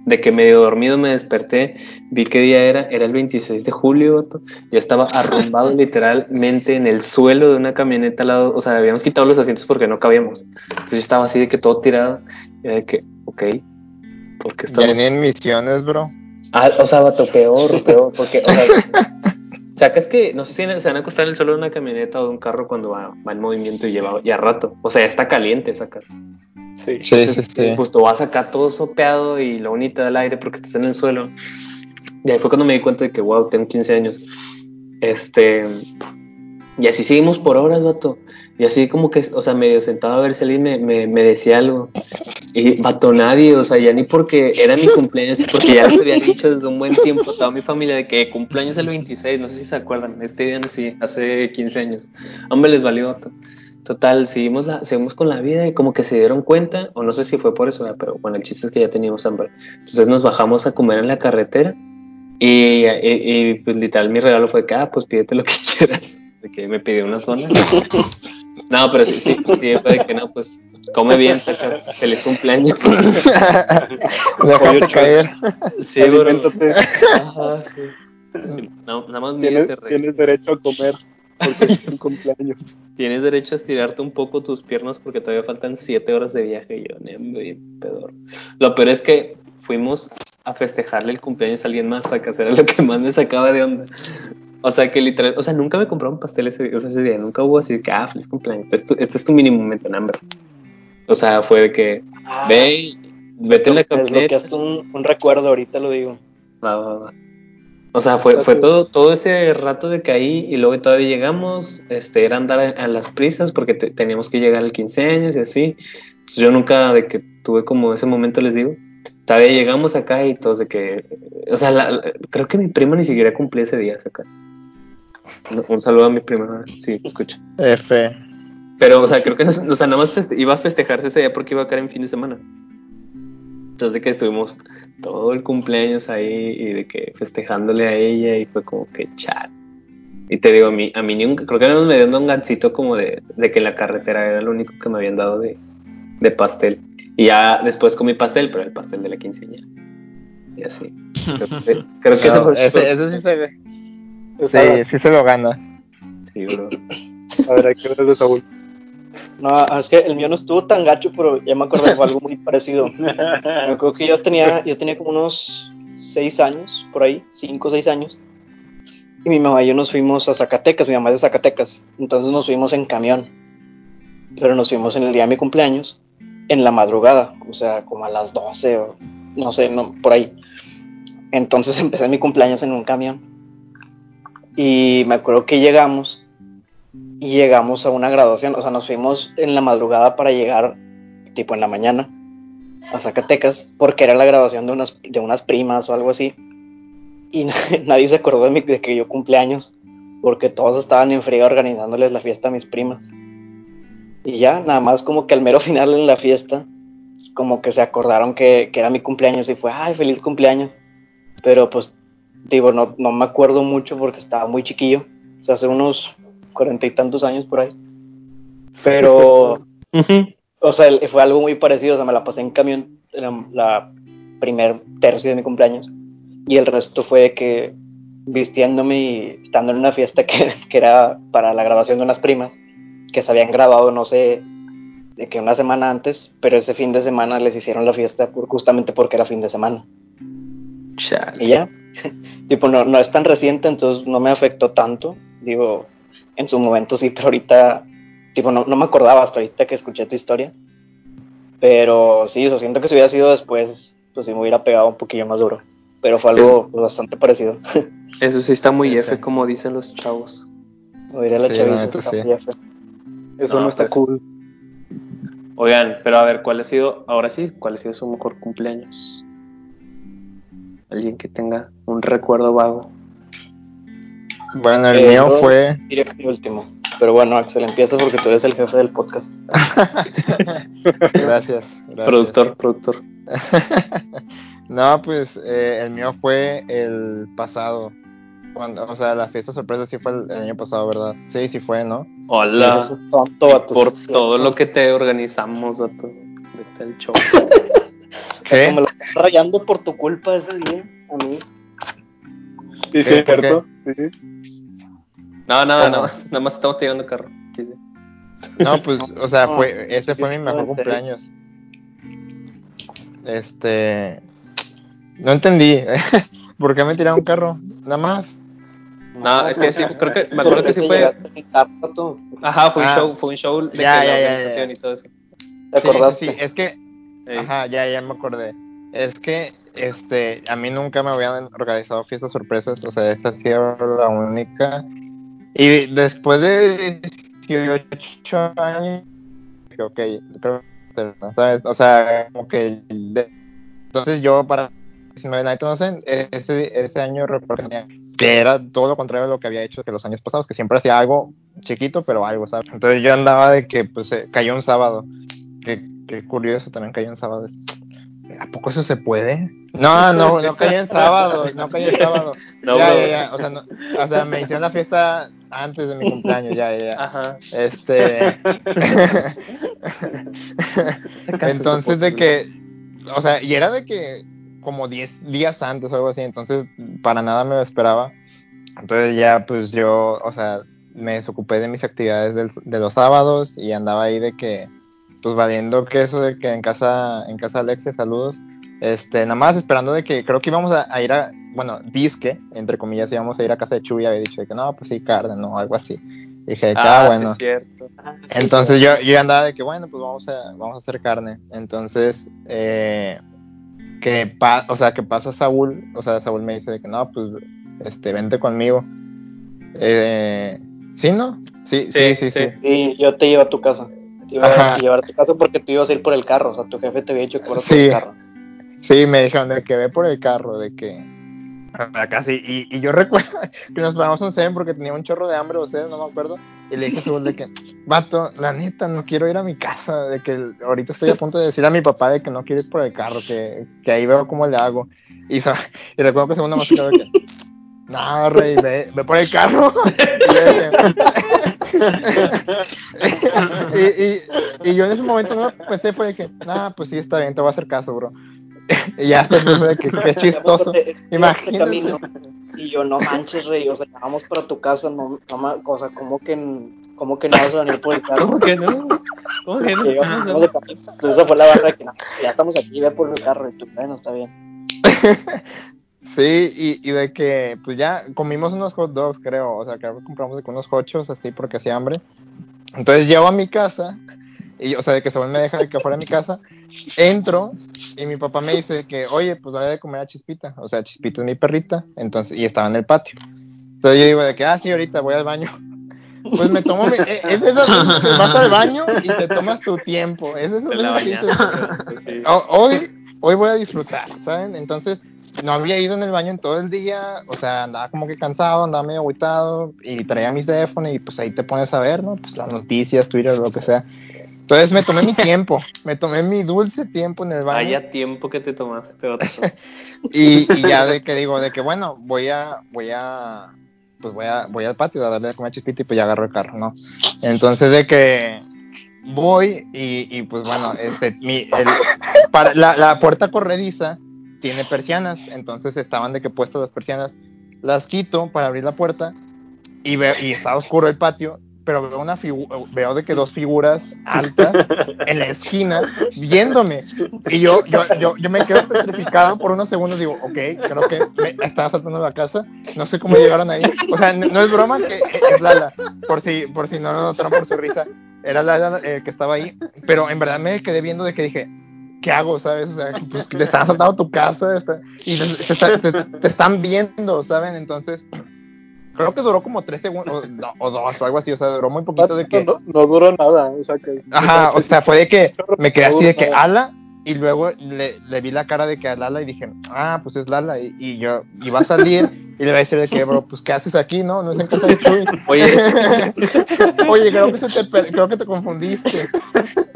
de que medio dormido me desperté, vi qué día era, era el 26 de julio, yo estaba arrumbado literalmente en el suelo de una camioneta al lado, o sea, habíamos quitado los asientos porque no cabíamos, entonces yo estaba así de que todo tirado, y era de que, ok, ¿por qué Ya estamos ni en misiones, bro. Ah, o sea, vato, peor, peor, porque, o sea, sacas que, no sé si se van a acostar en el suelo de una camioneta o de un carro cuando va, va en movimiento y lleva ya rato, o sea, ya está caliente, sacas. Sí. Sí, sí, Entonces, sí. Pues tú vas acá todo sopeado y lo bonito del aire porque estás en el suelo. Y ahí fue cuando me di cuenta de que, wow, tengo 15 años. Este. Y así seguimos por horas, vato. Y así como que, o sea, medio sentado a ver si alguien me, me, me decía algo. Y vato, nadie, o sea, ya ni porque era mi cumpleaños, porque ya les había dicho desde un buen tiempo toda mi familia de que cumpleaños el 26, no sé si se acuerdan, este día sí, hace 15 años. Hombre, les valió, vato. Total, seguimos, la, seguimos con la vida y como que se dieron cuenta, o no sé si fue por eso, pero bueno, el chiste es que ya teníamos hambre. Entonces nos bajamos a comer en la carretera y, y- y, pues literal mi regalo fue que, ah, pues pídete lo que quieras. De que me pidió una zona. No, pero sí, sí, sí, fue de que no, pues come bien, sacas feliz cumpleaños. Déjate caer. Sí, bro. Ajá, sí. No, nada más Tienes, tienes derecho a comer porque es tu cumpleaños. Tienes derecho a estirarte un poco tus piernas porque todavía faltan siete horas de viaje. Y yo, "Nem, bien pedor. Lo peor es que fuimos a festejarle el cumpleaños a alguien más, sacas, era lo que más me sacaba de onda. O sea, que literal, o sea, nunca me compraron pastel ese, o sea, ese día, nunca hubo así de que, ah, feliz cumpleaños, este es tu, este es tu mínimo momento en hambre. O sea, fue de que, ve, y vete en la camioneta. Desbloqueaste un, un recuerdo, ahorita lo digo. Va, va, va. O sea, fue, fue todo, todo ese rato de que ahí y luego todavía llegamos, este, era andar a, a las prisas porque te- teníamos que llegar al 15 años y así. Entonces yo nunca de que tuve como ese momento, les digo, todavía llegamos acá y todos de que, o sea, la- la- creo que mi prima ni siquiera cumplía ese día acá. Un- saludo a mi prima, sí, escucha. F. Pero, o sea, creo que no, o sea, nada más iba a festejarse ese día porque iba a caer en fin de semana. Entonces, de que estuvimos todo el cumpleaños ahí y de que festejándole a ella y fue como que chat. Y te digo, a mí, a mí nunca, creo que me dieron un gancito como de, de que en la carretera era lo único que me habían dado de, de pastel. Y ya después comí pastel, pero el pastel de la quinceañera. Y así. Creo que, creo que No, ese, ese sí se ve. Sí, sí se lo gana. Sí, bro. A ver, aquí eres de Saúl. No, es que el mío no estuvo tan gacho, pero ya me acordé de algo muy parecido. Me acuerdo que yo tenía, yo tenía como unos seis años, por ahí, cinco o seis años. Y mi mamá y yo nos fuimos a Zacatecas, mi mamá es de Zacatecas. Entonces nos fuimos en camión. Pero nos fuimos en el día de mi cumpleaños, en la madrugada, o sea, como a las 12 o no sé, no, por ahí. Entonces empecé mi cumpleaños en un camión. Y me acuerdo que llegamos y llegamos a una graduación, o sea, nos fuimos en la madrugada para llegar, tipo en la mañana, a Zacatecas, porque era la graduación de unas, de unas primas o algo así. Y nadie se acordó de, mi- de que yo cumpleaños, porque todos estaban en friega organizándoles la fiesta a mis primas. Y ya, nada más como que al mero final de la fiesta, como que se acordaron que, que era mi cumpleaños y fue, ay, feliz cumpleaños. Pero pues, digo, no, no me acuerdo mucho porque estaba muy chiquillo, o sea, hace unos cuarenta y tantos años por ahí. Pero, o sea, fue algo muy parecido, o sea, me la pasé en camión la, la primer tercio de mi cumpleaños y el resto fue que vistiéndome y estando en una fiesta que, que era para la grabación de unas primas que se habían graduado, no sé, de que una semana antes, pero ese fin de semana les hicieron la fiesta por- justamente porque era fin de semana. Chale. Y ya, tipo, no, no es tan reciente, entonces no me afectó tanto. Digo, en su momento sí, pero ahorita, tipo, no, no me acordaba hasta ahorita que escuché tu historia. Pero sí, o sea, siento que si hubiera sido después, pues sí me hubiera pegado un poquillo más duro. Pero fue algo pues, bastante parecido. Eso sí está muy F, como dicen los chavos. Lo diría la Sí, chaviza, está sí. muy F. Eso No, no, está pues. cool. Oigan, pero a ver, ¿cuál ha sido, ahora sí, cuál ha sido su mejor cumpleaños? Alguien que tenga un recuerdo vago. Bueno, el Eh, mío fue. Que mi último. Pero bueno, Axel, empieza porque tú eres el jefe del podcast. Gracias. gracias. Productor, productor. No, pues eh, el mío fue el pasado. Cuando, o sea, la fiesta sorpresa sí fue el, el año pasado, ¿verdad? Sí, sí fue, ¿no? Hola. Tonto, Y vato, por sí todo lo que te organizamos, vato. Vete al show. rayando por tu culpa ese día, a mí. Sí. ¿Por cierto. Sí. No, nada, nada más, nada más estamos tirando carro. Quise. No, pues, o sea, No, fue, ese fue sí, mi mejor sí, cumpleaños. Este, no entendí. ¿Por qué me tiraron un carro? Nada más. No, es que sí, creo que, me acuerdo que sí fue. Ajá, fue un Ah. show, fue un show de Ya, que la ya, organización ya. y todo eso. ¿Te Sí, acordaste? sí, sí, es que, ajá, ya, ya me acordé. Es que, este, a mí nunca me habían organizado fiestas sorpresas, o sea, esta ha sido la única. Y después de 18 años, ok, creo que, ¿sabes? O sea, como que, entonces yo para 19 Night ese, ese año que era todo lo contrario de lo que había hecho que los años pasados, que siempre hacía algo chiquito, pero algo, ¿sabes? Entonces yo andaba de que, pues, eh, cayó un sábado. Qué, qué curioso, también cayó un sábado. ¿A poco eso se puede? No, no, no cayó en sábado, no cayó en sábado. No, ya, ya, ya, o sea, no, o sea, me hicieron la fiesta antes de mi cumpleaños, ya, ya, ya. Ajá. Este. Entonces, es de que. O sea, y era de que como 10 días antes o algo así, entonces para nada me lo esperaba. Entonces ya, pues yo, o sea, me desocupé de mis actividades del- de los sábados y andaba ahí de que, pues valiendo queso de que en casa, en casa de Alexia, saludos. Este, nada más esperando de que creo que íbamos a, a ir a, bueno, disque, entre comillas, íbamos a ir a casa de Chuy y había dicho de que no, pues sí, carne, no, algo así. Dije, de que, ah, Ah, bueno. sí, es cierto. Ah, sí, Entonces sí. yo, yo andaba de que, bueno, pues vamos a, vamos a hacer carne. Entonces, eh, que pa- o sea, que pasa Saúl, o sea, Saúl me dice de que no, pues, este, vente conmigo. Eh, ¿Sí, no? Sí, sí, Sí, sí, sí. sí. Sí, yo te llevo a tu casa. Te iba Ajá. a llevar a tu casa porque tú ibas a ir por el carro. O sea, tu jefe te había dicho que fueras por el carro. Sí, me dijeron de que ve por el carro, de que acá sí. Y, y yo recuerdo que nos paramos un seven porque tenía un chorro de hambre, o sea, no me acuerdo. Y le dije a Saúl de que, vato, la neta, no quiero ir a mi casa, de que ahorita estoy a punto de decir a mi papá de que no quiero ir por el carro, que, que ahí veo cómo le hago. Y, recuerdo que Saúl nada más de que, no, rey, ve, ve por el carro. Y yo y, y, y yo en ese momento no pensé, fue de que, nah, pues sí, está bien, te voy a hacer caso, bro. y ya fue de que, qué chistoso. Este Imagínate. camino, Y yo, no manches, rey. O sea, vamos para tu casa. No, no o sea, ¿cómo que, cómo que no vas a venir por el carro? ¿Cómo que no? ¿Cómo que no? De camino. Entonces esa fue la barra de que no, ya estamos aquí, ve por el carro. Y tú, bueno, está bien. Sí, y, y de que, pues ya comimos unos hot dogs, creo. O sea, que compramos unos hochos así porque hacía hambre. Entonces llego a mi casa, y, o sea, de que Saúl me deja de que fuera a mi casa. Entro y mi papá me dice que, oye, pues dale de comer a Chispita. O sea, Chispita es mi perrita. Entonces, y estaba en el patio. Entonces yo digo de que, ah, sí, ahorita voy al baño. Pues me tomo mi, eh, es de esas veces que vas al baño y te tomas tu tiempo. Es de esas veces que dices. "Oh, hoy, hoy voy a disfrutar, ¿saben? Entonces, no había ido en el baño en todo el día, o sea, andaba como que cansado, andaba medio agüitado y traía mi teléfono y pues ahí te pones a ver, ¿no? Pues las noticias, Twitter, lo que sea. Entonces me tomé mi tiempo, me tomé mi dulce tiempo en el baño Vaya tiempo que te tomaste, vato. y, y ya de que digo, de que bueno, voy a, voy a, pues voy a, voy al patio a darle de comer a chispita y pues ya agarro el carro, ¿no? Entonces de que voy y, y pues bueno, este, mi, el, para, la, la puerta corrediza tiene persianas, entonces estaban de que puestas las persianas, las quito para abrir la puerta y veo, y está oscuro el patio, pero veo una figu- veo de que dos figuras altas en la esquina viéndome. Y yo, yo, yo, yo me quedo petrificado por unos segundos, digo, ok, creo que me estaba saltando la casa, no sé cómo llegaron ahí. O sea, no, no es broma que es Lala, por si, por si no lo notaron por su risa, era Lala eh, que estaba ahí, pero en verdad me quedé viendo de que dije, ¿qué hago, sabes? O sea, pues le están saltando a tu casa está- y te, te está- te- te están viendo, ¿saben? Entonces, creo que duró como tres segundos, o, no, o dos, o algo así, o sea, duró muy poquito de que... No, no duró nada, o sea que. Ajá, o sea, fue de que me quedé así de que ala y luego le, le vi la cara de que a Lala y dije, ah, pues es Lala y, y yo iba a salir y le iba a decir de que, bro, pues ¿qué haces aquí, no? No es en casa de Chuy. Oye, Oye, creo que, se te, creo que te confundiste.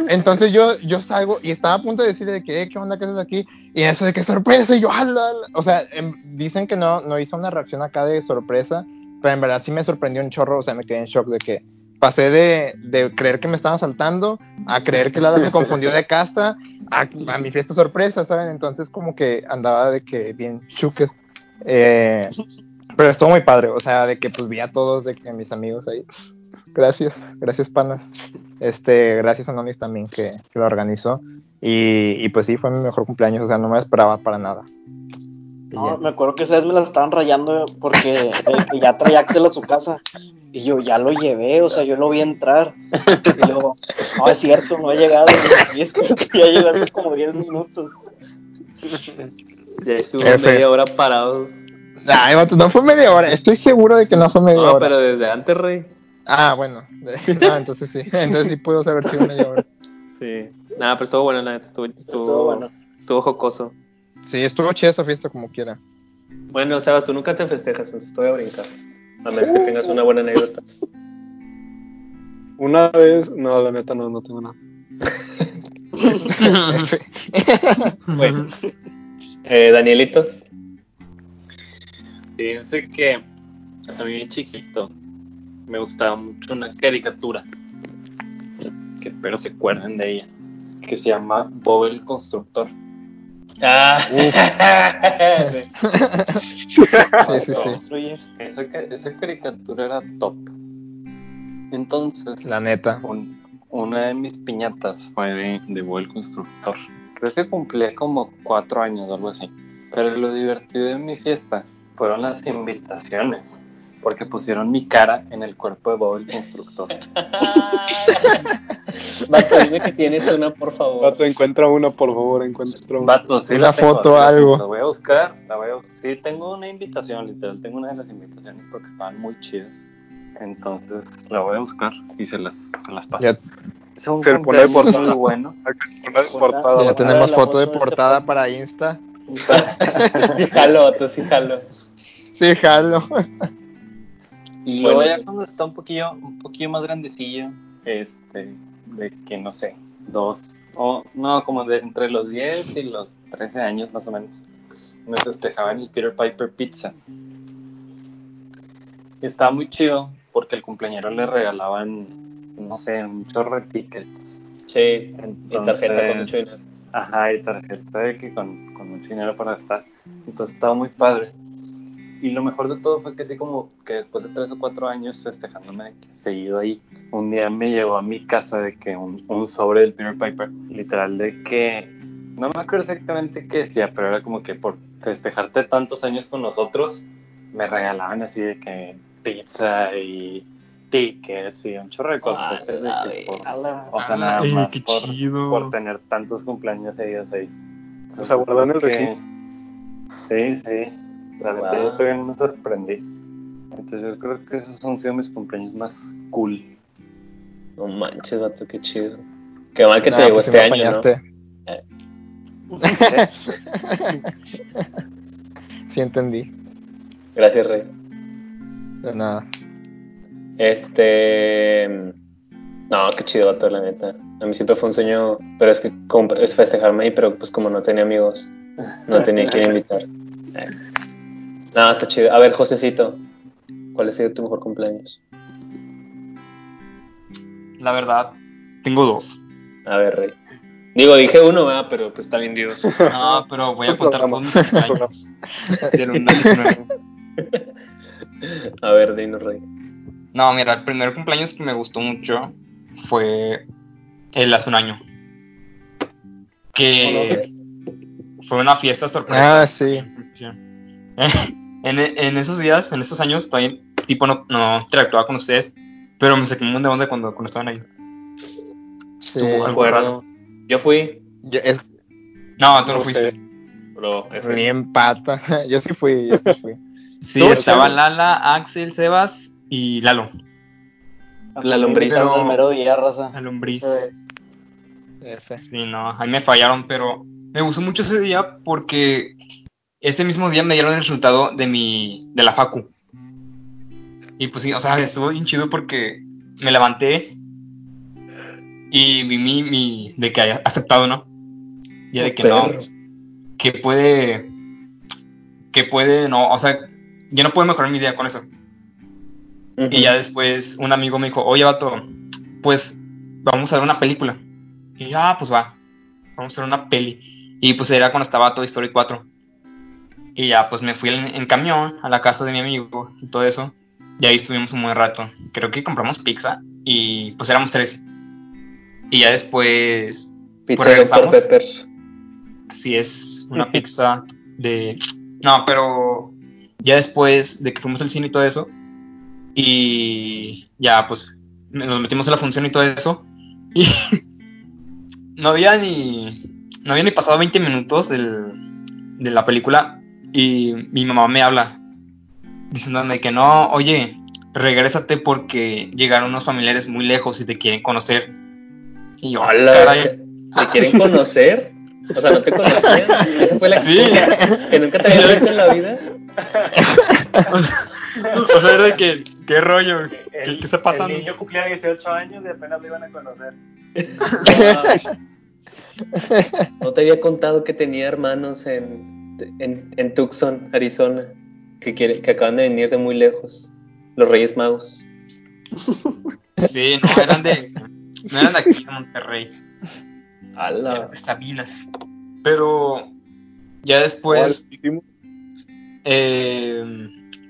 Entonces yo, yo salgo y estaba a punto de decirle de que, "Eh, ¿qué onda, qué haces aquí? Y eso de que sorpresa, y yo, ala, ala". O sea, em, dicen que no, no hizo una reacción acá de sorpresa, pero en verdad sí me sorprendió un chorro, o sea, me quedé en shock de que pasé de, de creer que me estaban saltando a creer que Lala se confundió de casa a, a mi fiesta sorpresa, ¿saben? Entonces como que andaba de que bien chuque. Eh, pero estuvo muy padre, o sea, de que pues vi a todos, de que mis amigos ahí. Gracias, gracias panas. Este, gracias a Nonis también que, que lo organizó. Y, y pues sí, fue mi mejor cumpleaños, o sea, no me esperaba para nada. No, ya. me acuerdo que esa vez me la estaban rayando porque que ya traía Axel a su casa. Y yo ya lo llevé, o sea, yo lo vi entrar. Y luego, no es cierto, no ha llegado. Y es cierto, ya llegó hace como 10 minutos. ya estuvo F. media hora parados. Ay, vato, no fue media hora, estoy seguro de que no fue media No, hora. pero desde antes, Rey. Ah, bueno. No, entonces sí. Entonces sí pudo haber sido media hora. Sí. Nada, pero estuvo bueno, la neta. Estuvo, estuvo, Estuvo bueno. estuvo jocoso. Sí, estuvo chida esa fiesta como quiera. Bueno, Sebas, tú nunca te festejas, entonces te voy a brincar. A menos que tengas una buena anécdota. Una vez, no, la neta no, no tengo nada. Bueno. Eh, Danielito. Fíjense que a mí chiquito me gustaba mucho una caricatura que espero se acuerden de ella que se llama Bob el Constructor. Ah, Sí, sí. Esa, ca- esa caricatura era top. Entonces, La neta. un- una de mis piñatas fue de, de Bob el Constructor. Creo que cumplía como cuatro años o algo así. Pero lo divertido de mi fiesta fueron las invitaciones. Porque pusieron mi cara en el cuerpo de Bob el Constructor. Vato, dime que tienes una, por favor. Vato, encuentra una, por favor, encuentra una. Vato, sí la tengo, foto, la algo. tengo, La voy a buscar, la voy a bus- Sí, tengo una invitación, literal, tengo una de las invitaciones porque estaban muy chidas. Entonces la voy a buscar y se las, se las paso. Ya, Es un Se le pone de portada. muy bueno. Una de portada. ya tenemos la foto de foto de este portada para Insta. Sí, jalo, vato, sí, jalo. Sí, jalo. Y Bueno, luego ya pues. cuando está un poquillo, un poquillo más grandecillo, este, de que no sé, dos, o no, como de entre los 10 y los 13 años más o menos, me festejaban el Peter Piper Pizza. Y estaba muy chido porque al cumpleañero le regalaban, no sé, un chorro de tickets. Sí, y tarjeta con mucho dinero. Ajá, y tarjeta de que con, con mucho dinero para gastar. Entonces estaba muy padre. Y lo mejor de todo fue que así como que después de tres o cuatro años festejándome seguido ahí, un día me llegó a mi casa de que un, un sobre del Peter Piper, literal de que, no me acuerdo exactamente qué decía, pero era como que por festejarte tantos años con nosotros, me regalaban así de que pizza y tickets y un chorro de cosas. Por- o sea, nada más por, por tener tantos cumpleaños seguidos ahí. O sea, guardan el Que- registro. Sí, sí. La neta, Wow. yo también me sorprendí. Entonces yo creo que esos han sido mis cumpleaños más cool. No manches, vato, qué chido. Qué mal que te llegó pues este año, ¿no? apañaste. Sí entendí. Gracias, Rey. De nada. Este. No, qué chido, vato, la neta. A mí siempre fue un sueño, pero es que como- es festejarme ahí, pero pues como no tenía amigos, no tenía quien invitar. Eh. No, está chido. A ver, Josecito, ¿cuál ha sido tu mejor cumpleaños? La verdad, tengo dos. A ver, Rey. Digo, dije uno, ¿verdad? pero pues está bien Dios. No, pero voy a contar todos mis cumpleaños. Del 1 al 19. A ver, dinos, Rey. No, mira, el primer cumpleaños que me gustó mucho fue el hace un año. Que fue una fiesta sorpresa. Ah, sí. Sí. en, en esos días, en esos años, todavía tipo no, no interactuaba con ustedes, pero me saqué un montón de onda cuando, cuando estaban ahí. Sí. Algo raro. acuerdo. Yo fui, Yo, es No, tú no No fuiste. sé. bien pata. Yo sí fui, yo sí fui. Sí, estaba Lala, Axel, Sebas y Lalo. La lombriz. Pero... Día, raza. La lombriz. Eso es. F. Sí, no, ahí me fallaron, pero me gustó mucho ese día porque ese mismo día me dieron el resultado de mi, de la facu. Y pues sí, o sea, estuvo bien chido porque me levanté y vi mi, mi de que haya aceptado, ¿no? Ya de que no, Perro. que puede, que puede, no, o sea, yo no puedo mejorar mi día con eso. Y ya después un amigo me dijo, oye, vato, pues vamos a ver una película. Y yo, ah, pues va, vamos a ver una peli. Y pues era cuando estaba Toy Story 4. Y ya, pues me fui en, en camión a la casa de mi amigo y todo eso. Y ahí estuvimos un buen rato. Creo que compramos pizza y pues éramos tres. Y ya después, Pizza Pues de. Pepper. así es, una pizza de... No, pero ya después de que fuimos al cine y todo eso, y ya pues nos metimos en la función y todo eso, y no había ni... No había ni pasado 20 minutos del, de la película y mi mamá me habla diciéndome que no, oye, regrésate porque llegaron unos familiares muy lejos y te quieren conocer. Y yo, Hola, caray, ¿Te quieren conocer? O sea, ¿no te conocían? Esa fue la Sí. Que nunca te habían visto en la vida. o sea, era de que, ¿qué rollo? ¿Qué, qué está pasando? El niño cumplía 18 años y apenas lo iban a conocer. No te había contado que tenía hermanos en, en, en Tucson, Arizona, que, quiere- que acaban de venir de muy lejos. Los Reyes Magos. Sí, no eran de. No eran de aquí, de Monterrey. ¡Hala! Eran de Estabilas. Pero. Ya después. eh,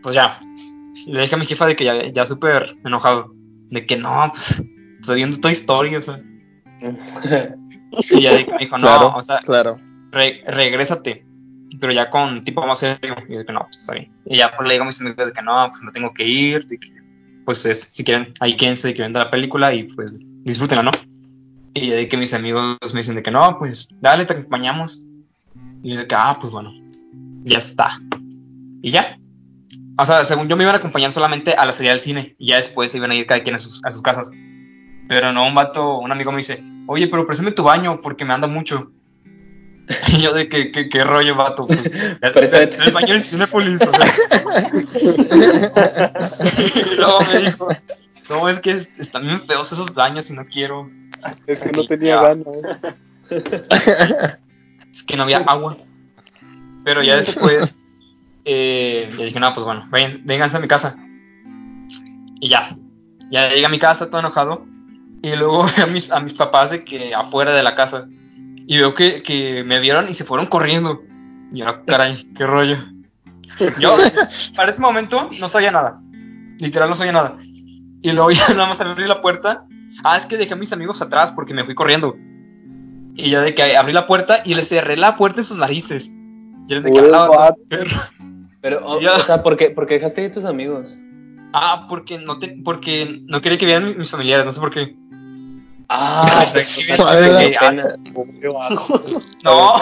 pues ya. Le dije a mi jefa de que ya, ya súper enojado. De que no, pues. Estoy viendo Toy Story, o sea. Y ya me dijo, no, Claro. o sea, Claro. re- regrésate. Pero ya con tipo más serio. Y yo que no, pues está bien. Y ya pues le digo a mis amigos de que no, pues no tengo que ir. De que, pues es, si quieren, ahí quédense de que ven la película y pues disfrútenla, ¿no? Y de que mis amigos me dicen de que no, pues dale, te acompañamos. Y de que, ah, pues bueno, ya está. Y ya. O sea, según yo me iban a acompañar solamente a la salida del cine. Y ya después se iban a ir cada quien a sus, a sus casas. Pero no, un vato, un amigo me dice, oye, pero préstame tu baño porque me anda mucho. Y yo de que, que, qué rollo, vato. Pues, Préstame. el baño del Cinépolis, o sea. y luego me dijo, no, es que es- están bien feos esos baños y no quiero. Es que no tenía Ya. ganas. Es que no había agua. Pero ya después, eh, le dije, no, pues bueno, vénganse a mi casa. Y ya. Ya llegué a mi casa todo enojado. Y luego veo a mis, a mis papás de que afuera de la casa. Y veo que, que me vieron y se fueron corriendo. Y yo, "Ah, caray, qué rollo. Yo, para ese momento, no sabía nada. Literal, no sabía nada. Y luego ya nada más abrí la puerta. Ah, es que dejé a mis amigos atrás porque me fui corriendo. Y ya de que abrí la puerta y les cerré la puerta en sus narices. Y de que, Uy, "Ah, vato. perro". Pero, o, Sí, o sea, ¿por qué, por qué dejaste ir tus amigos? Ah, porque no, te, porque no quería que vieran mis familiares, no sé por qué. Ah, que- ah, no.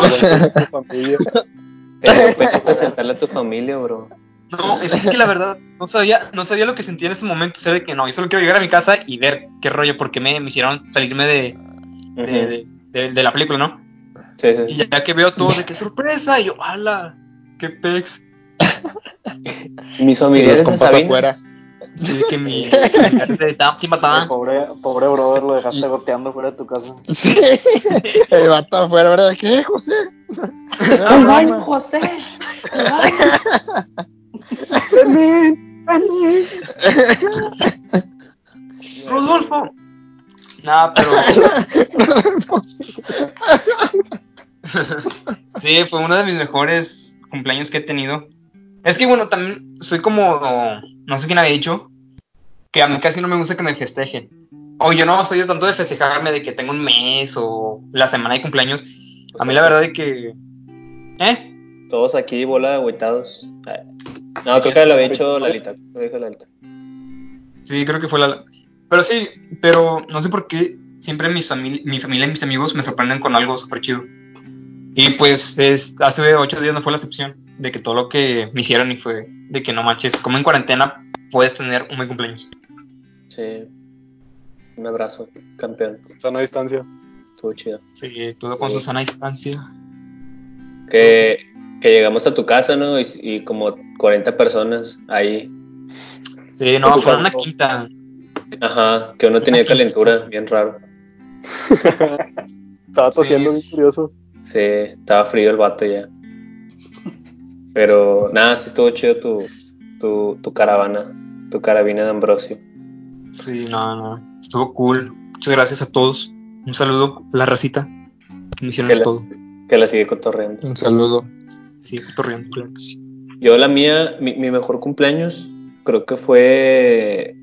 Te presentarle a tu familia, bro. no, es que la verdad no sabía, no sabía lo que sentía en ese momento. O sea, de que no, yo solo quiero llegar a mi casa y ver qué rollo, porque me, me hicieron salirme de, de, de- de- de la película, ¿no? Sí, sí, Y ya que veo todo de que sorpresa, y yo, ala, qué pex. Mis familiares de Sabinas. De que mi estaba sin El matada. pobre, pobre brother lo dejaste goteando fuera de tu casa. Sí. El vato afuera, ¿verdad? ¿Qué, José? ¡Al baño, José! Rodolfo. Nada, pero. sí, fue uno de mis mejores cumpleaños que he tenido. Es que bueno, también soy como. No sé quién había dicho. Que a mí casi no me gusta que me festejen. O yo no soy tanto de festejarme de que tengo un mes o la semana de cumpleaños. A mí la verdad de que. ¿Eh? Todos aquí, bola de agüitados. No, Sí, creo que lo había hecho Lalita. Lo dijo Lalita. Sí, creo que fue la... Pero sí, pero no sé por qué siempre mis famili- mi familia y mis amigos me sorprenden con algo súper chido. Y pues es, hace ocho días no fue la excepción de que todo lo que me hicieron y fue de que no manches, como en cuarentena puedes tener un buen cumpleaños. Sí. Un abrazo, campeón. Sana distancia. Estuvo chido. Sí, todo con Sí. su sana distancia. Que, que llegamos a tu casa, ¿no? Y, y como 40 personas ahí. Sí, no, tu fue una quinta. Ajá, que uno tenía calentura, bien raro. Estaba Sí. tosiendo bien curioso. Sí, estaba frío el vato ya. Pero nada, sí estuvo chido tu, tu, tu caravana, tu carabina de Ambrosio. Sí, no, no. Estuvo cool. Muchas gracias a todos. Un saludo a la racita. Me hicieron Que, las- todo. que la sigue cotorreando. Un saludo. Sí, corriendo, claro que sí. Yo la mía, mi, mi mejor cumpleaños, creo que fue,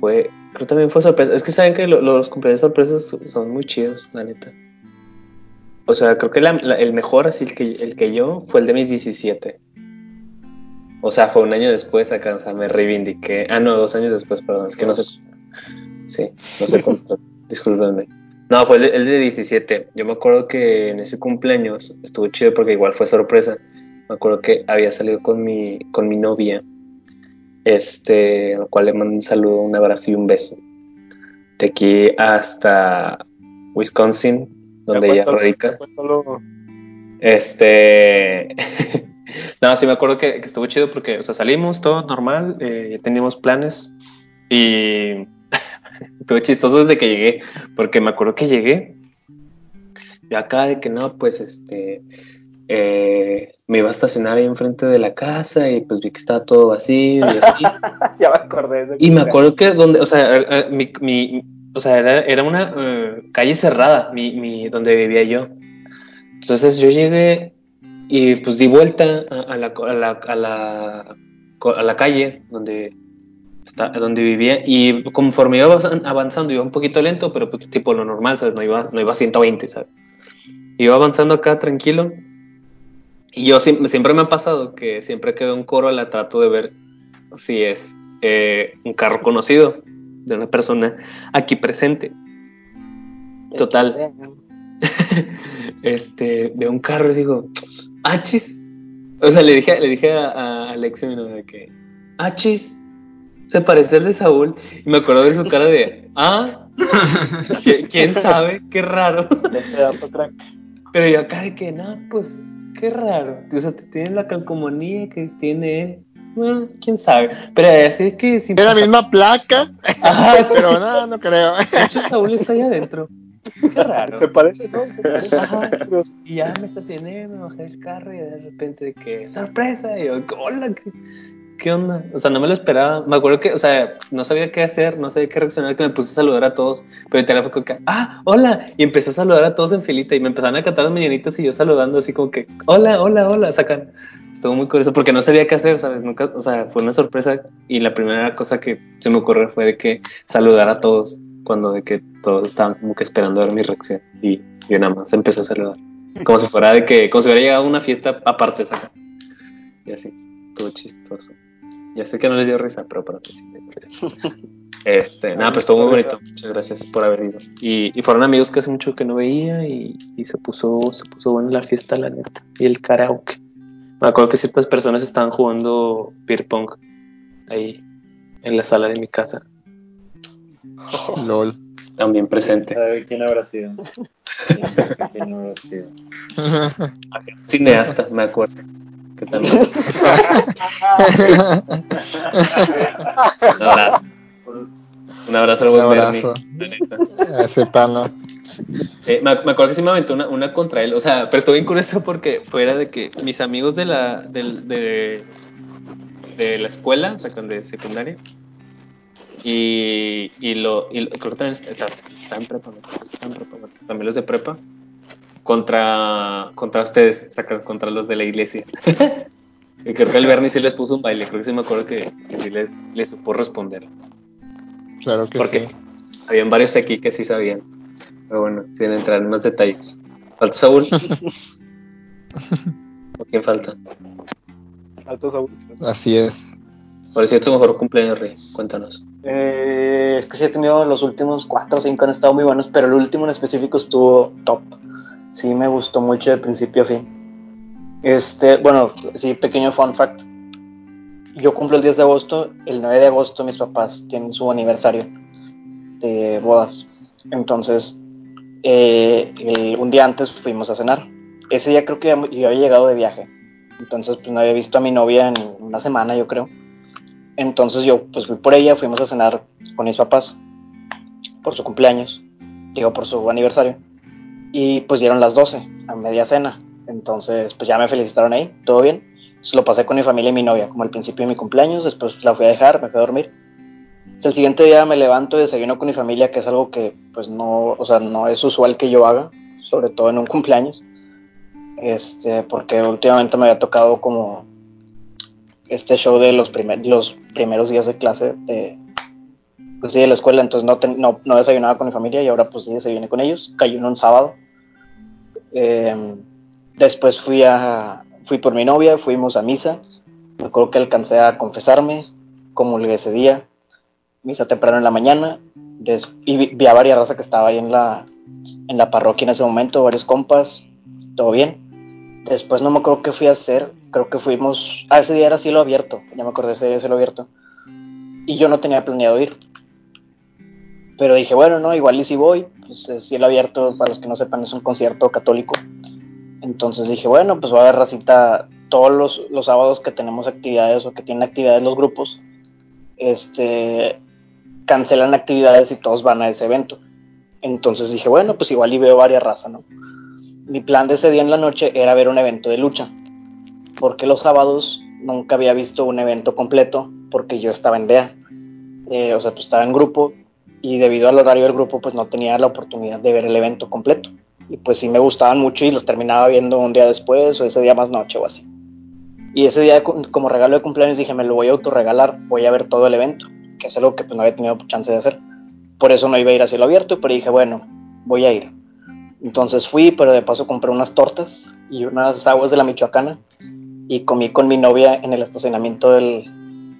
fue, creo también fue sorpresa. Es que saben que lo- los cumpleaños sorpresas son muy chidos, la neta. O sea, creo que la- la- el mejor, así el que, el que yo, fue el de mis 17. O sea, fue un año después acá, o sea, me reivindiqué. Ah, no, dos años después, perdón, es que no sé. Sí, no sé cuánto, discúlpenme. No, fue el de, el de 17. Yo me acuerdo que en ese cumpleaños estuvo chido porque igual fue sorpresa. Me acuerdo que había salido con mi, con mi novia, este, a lo cual le mando un saludo, un abrazo y un beso. De aquí hasta Wisconsin, donde ella radica. Este. no, sí me acuerdo que, que estuvo chido porque, o sea, salimos todo normal, eh, ya teníamos planes y estuvo chistoso desde que llegué, porque me acuerdo que llegué yo acá de que no, pues este, eh, me iba a estacionar ahí enfrente de la casa y pues vi que estaba todo vacío y así. ya me acordé de y me cumpleaños. acuerdo que donde, o sea, eh, eh, mi, mi- o sea, era, era una eh, calle cerrada, mi, mi, donde vivía yo. Entonces yo llegué y pues di vuelta a, a la, a, la, a, la, a la calle donde, está, donde vivía y conforme iba avanzan- avanzando iba un poquito lento, pero pues, tipo lo normal, ¿sabes? No iba, no iba a 120, ¿sabes? Iba avanzando acá tranquilo y yo siempre, siempre me ha pasado que siempre que veo un coro la trato de ver si es eh, un carro conocido de una persona aquí presente. Total. este, veo un carro y digo, achis. O sea, le dije, le dije a, a Alexia, mi novia, que, achis, se parece al de Saúl. Y me acuerdo de su cara de, ah, ¿qui- ¿quién sabe? Qué raro. Pero yo acá de que, no, pues, qué raro. O sea, tiene la calcomanía que tiene él. Bueno, quién sabe. Pero así es que Tiene la misma placa, Ajá, sí. pero no, no creo. De hecho, Saúl está ahí adentro. Qué raro. Se parece, ¿no? Se parece. Ajá. Y ya me estacioné, me bajé del carro y de repente de que sorpresa. Y yo, hola, ¿qué, qué onda? O sea, no me lo esperaba. Me acuerdo que, o sea, no sabía qué hacer, no sabía qué reaccionar, que me puse a saludar a todos. Pero el teléfono que, ah, hola. Y empecé a saludar a todos en filita y me empezaron a cantar las mañanitas y yo saludando así como que, hola, hola, hola. Sacan. Estuvo muy curioso porque no sabía qué hacer, ¿sabes? Nunca, o sea, fue una sorpresa y la primera cosa que se me ocurrió fue de que saludar a todos cuando de que todos estaban como que esperando ver mi reacción y yo nada más empecé a saludar. Como si fuera de que, como si hubiera llegado a una fiesta aparte, ¿sabes? Y así, todo chistoso. Ya sé que no les dio risa, pero para mí sí me dio risa. Este, nada, pues estuvo muy bonito. Muchas gracias por haber ido. Y, y fueron amigos que hace mucho que no veía y, y se puso, se puso buena la fiesta, la neta. Y el karaoke. Me acuerdo que ciertas personas estaban jugando beer pong ahí en la sala de mi casa, LOL. también presente. ¿Sabe quién habrá sido? ¿Quién sabe quién habrá sido? Cineasta, me acuerdo. Un abrazo. Un abrazo al Un buen abrazo. Ese pana. Eh, me, me acuerdo que sí me aventó una, una contra él, o sea, pero estuvo bien curioso porque fuera de que mis amigos de la, del- de, de la escuela, o sea, con de secundaria, y, y lo, y lo- creo que también está, está, en prepa, está en prepa, ¿no? también los de prepa, contra, contra ustedes, o sea, con- contra los de la iglesia. y creo que el Bernie sí les puso un baile, creo que sí me acuerdo que, que sí les, les supo responder. Claro que Porque sí. habían varios aquí que sí sabían. Pero bueno, sin entrar en más detalles. ¿Falta Saúl? ¿O quién falta? Alto Saúl. Así es. Por cierto, mejor cumpleaños, Rey. Cuéntanos. Eh, es que sí he tenido los últimos cuatro o cinco han estado muy buenos, pero el último en específico estuvo top. Sí, me gustó mucho de principio a fin. Este, bueno, sí, pequeño fun fact. Yo cumplo el 10 de agosto, el 9 de agosto mis papás tienen su aniversario de bodas. Entonces, eh, un día antes fuimos a cenar. Ese día creo que yo había llegado de viaje. Entonces, pues no había visto a mi novia en una semana, yo creo. Entonces yo pues fui por ella, fuimos a cenar con mis papás por su cumpleaños, digo por su aniversario. Y pues dieron las 12 a media cena. Entonces pues ya me felicitaron ahí, todo bien. Entonces lo pasé con mi familia y mi novia, como al principio de mi cumpleaños, después la fui a dejar, me fui a dormir. El siguiente día me levanto y desayuno con mi familia, que es algo que pues no, o sea, no es usual que yo haga, sobre todo en un cumpleaños. Este, porque últimamente me había tocado como este show de los, primer- los primeros días de clase de, pues sí, de la escuela, entonces no, no, desayunaba con mi familia y ahora pues sí desayuné con ellos, cayó en un sábado. Eh, después fui, fui por mi novia, fuimos a misa, me acuerdo que alcancé a confesarme, comulgué ese día, misa temprano en la mañana, des- y vi, vi a varias razas que estaba ahí en la, en la parroquia en ese momento, varios compas, todo bien. Después no me acuerdo qué fui a hacer, creo que fuimos, ah, ese día era cielo abierto, ya me acordé, ese día cielo abierto. Y yo no tenía planeado ir. Pero dije, bueno, no, igual y si voy, pues es cielo abierto, para los que no sepan, es un concierto católico. Entonces dije, bueno, pues va a haber racita todos los, los sábados que tenemos actividades o que tienen actividades los grupos. Este, cancelan actividades y todos van a ese evento. Entonces dije, bueno, pues igual y veo varias razas, ¿no? mi plan de ese día en la noche era ver un evento de lucha. Porque los sábados nunca había visto un evento completo porque yo estaba en DEA. Eh, o sea, pues estaba en grupo y debido al horario del grupo pues no tenía la oportunidad de ver el evento completo. Y pues sí me gustaban mucho y los terminaba viendo un día después o ese día más noche o así. Y ese día como regalo de cumpleaños dije me lo voy a autorregalar, voy a ver todo el evento, que es algo que pues no había tenido chance de hacer. Por eso no iba a ir a cielo abierto, pero dije bueno, voy a ir. Entonces fui, pero de paso compré unas tortas y unas aguas de la Michoacana y comí con mi novia en el estacionamiento del,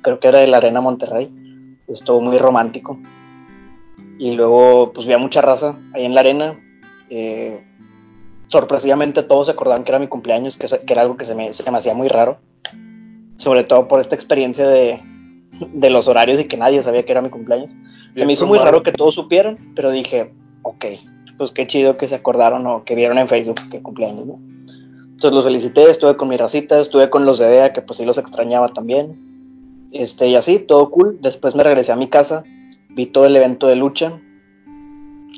creo que era de la Arena Monterrey. Estuvo muy romántico. Y luego, pues vi a mucha raza ahí en la arena. Eh, sorpresivamente todos se acordaban que era mi cumpleaños, que, era algo que se me, se me, hacía muy raro. Sobre todo por esta experiencia de, de, los horarios y que nadie sabía que era mi cumpleaños. Se me hizo muy raro que todos supieran, pero dije, ok, pues qué chido que se acordaron o que vieron en Facebook que cumpleaños, ¿no? Entonces los felicité, estuve con mi racita, estuve con los de DEA, que pues sí los extrañaba también. Este, y así, todo cool. Después me regresé a mi casa, vi todo el evento de lucha,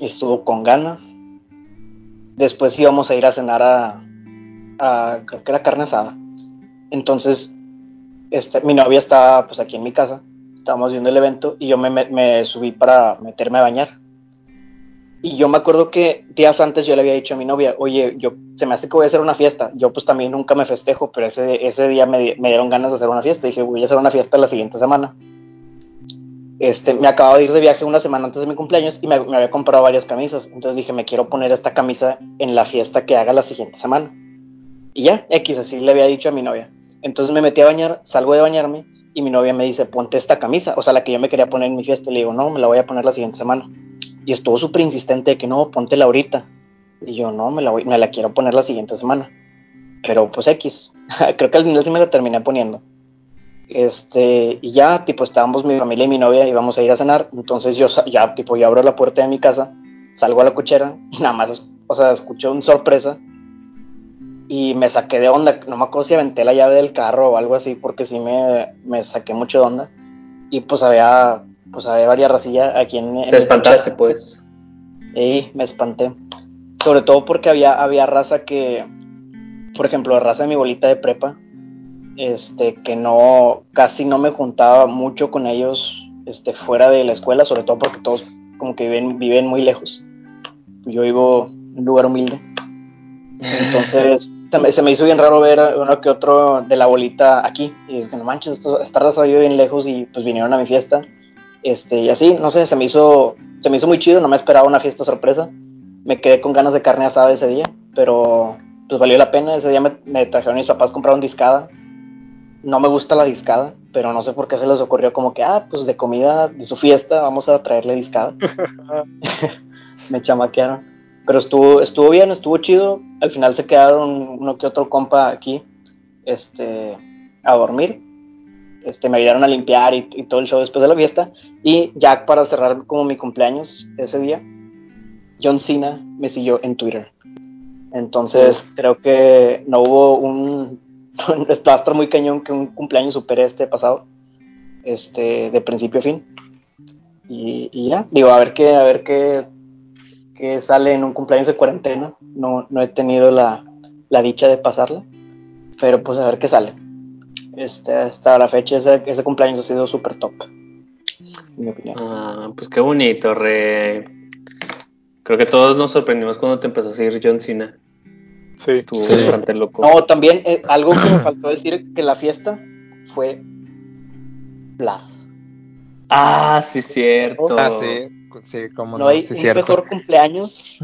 estuvo con ganas. Después íbamos a ir a cenar a, creo que era carne asada. Entonces, este, mi novia estaba pues aquí en mi casa, estábamos viendo el evento y yo me subí para meterme a bañar. Y yo me acuerdo que días antes yo le había dicho a mi novia, oye, yo se me hace que voy a hacer una fiesta. Yo pues también nunca me festejo, pero ese, ese día me, dieron ganas de hacer una fiesta. dije, voy a hacer una fiesta la siguiente semana. Este, me acababa de ir de viaje una semana antes de mi cumpleaños y me, me, había comprado varias camisas. Entonces dije, me quiero poner esta camisa en la fiesta que haga la siguiente semana. Y ya, X, así le había dicho a mi novia. Entonces me metí a bañar, salgo de bañarme y mi novia me dice, ponte esta camisa, o sea, la que yo me quería poner en mi fiesta. Le digo, no, me la voy a poner la siguiente semana. Y estuvo súper insistente de que no, póntela ahorita. Y yo, no, me la, voy, me la quiero poner la siguiente semana. Pero pues X, creo que al final sí me la terminé poniendo. Este, y ya, tipo, estábamos mi familia y mi novia, íbamos a ir a cenar. Entonces yo ya, tipo, yo abro la puerta de mi casa, salgo a la cochera y nada más, o sea, escuché un sorpresa y me saqué de onda. No me acuerdo si aventé la llave del carro o algo así, porque sí me, me saqué mucho de onda. Y pues había, pues había varias racillas aquí en. en Te espantaste, pues. Y me espanté. Sobre todo porque había, había raza que, por ejemplo, raza de mi bolita de prepa, este, que no, casi no me juntaba mucho con ellos, este, fuera de la escuela, sobre todo porque todos como que viven, viven muy lejos. Yo vivo en un lugar humilde. Entonces, se me, se me, hizo bien raro ver uno que otro de la bolita aquí. Y es que no manches, esto, esta raza vive bien lejos y pues vinieron a mi fiesta. Este, y así, no sé, se me hizo, se me hizo muy chido, no me esperaba una fiesta sorpresa. Me quedé con ganas de carne asada ese día, pero pues valió la pena. Ese día me, me trajeron mis papás, compraron discada. No me gusta la discada, pero no sé por qué se les ocurrió como que, ah, pues de comida de su fiesta vamos a traerle discada. me chamaquearon. Pero estuvo, estuvo bien, estuvo chido. Al final se quedaron uno que otro compa aquí este, a dormir. Este, me ayudaron a limpiar y, y, todo el show después de la fiesta. Y ya para cerrar como mi cumpleaños ese día, John Cena me siguió en Twitter. Entonces creo que no hubo un, un muy cañón que un cumpleaños supere este pasado. Este, de principio a fin. Y, y ya, digo, a ver qué, a ver qué que sale en un cumpleaños de cuarentena. No, no he tenido la, la, dicha de pasarla, pero pues a ver qué sale. Este, hasta la fecha ese, ese cumpleaños ha sido súper top, en mi opinión. Ah, pues qué bonito, re. Creo que todos nos sorprendimos cuando te empezó a seguir John Cena. Sí. Estuvo sí. bastante loco. No, también eh, algo que me faltó decir que la fiesta fue Blas. Ah, sí, cierto. Ah, sí. Sí, como no, no hay sí, un cierto. mejor cumpleaños.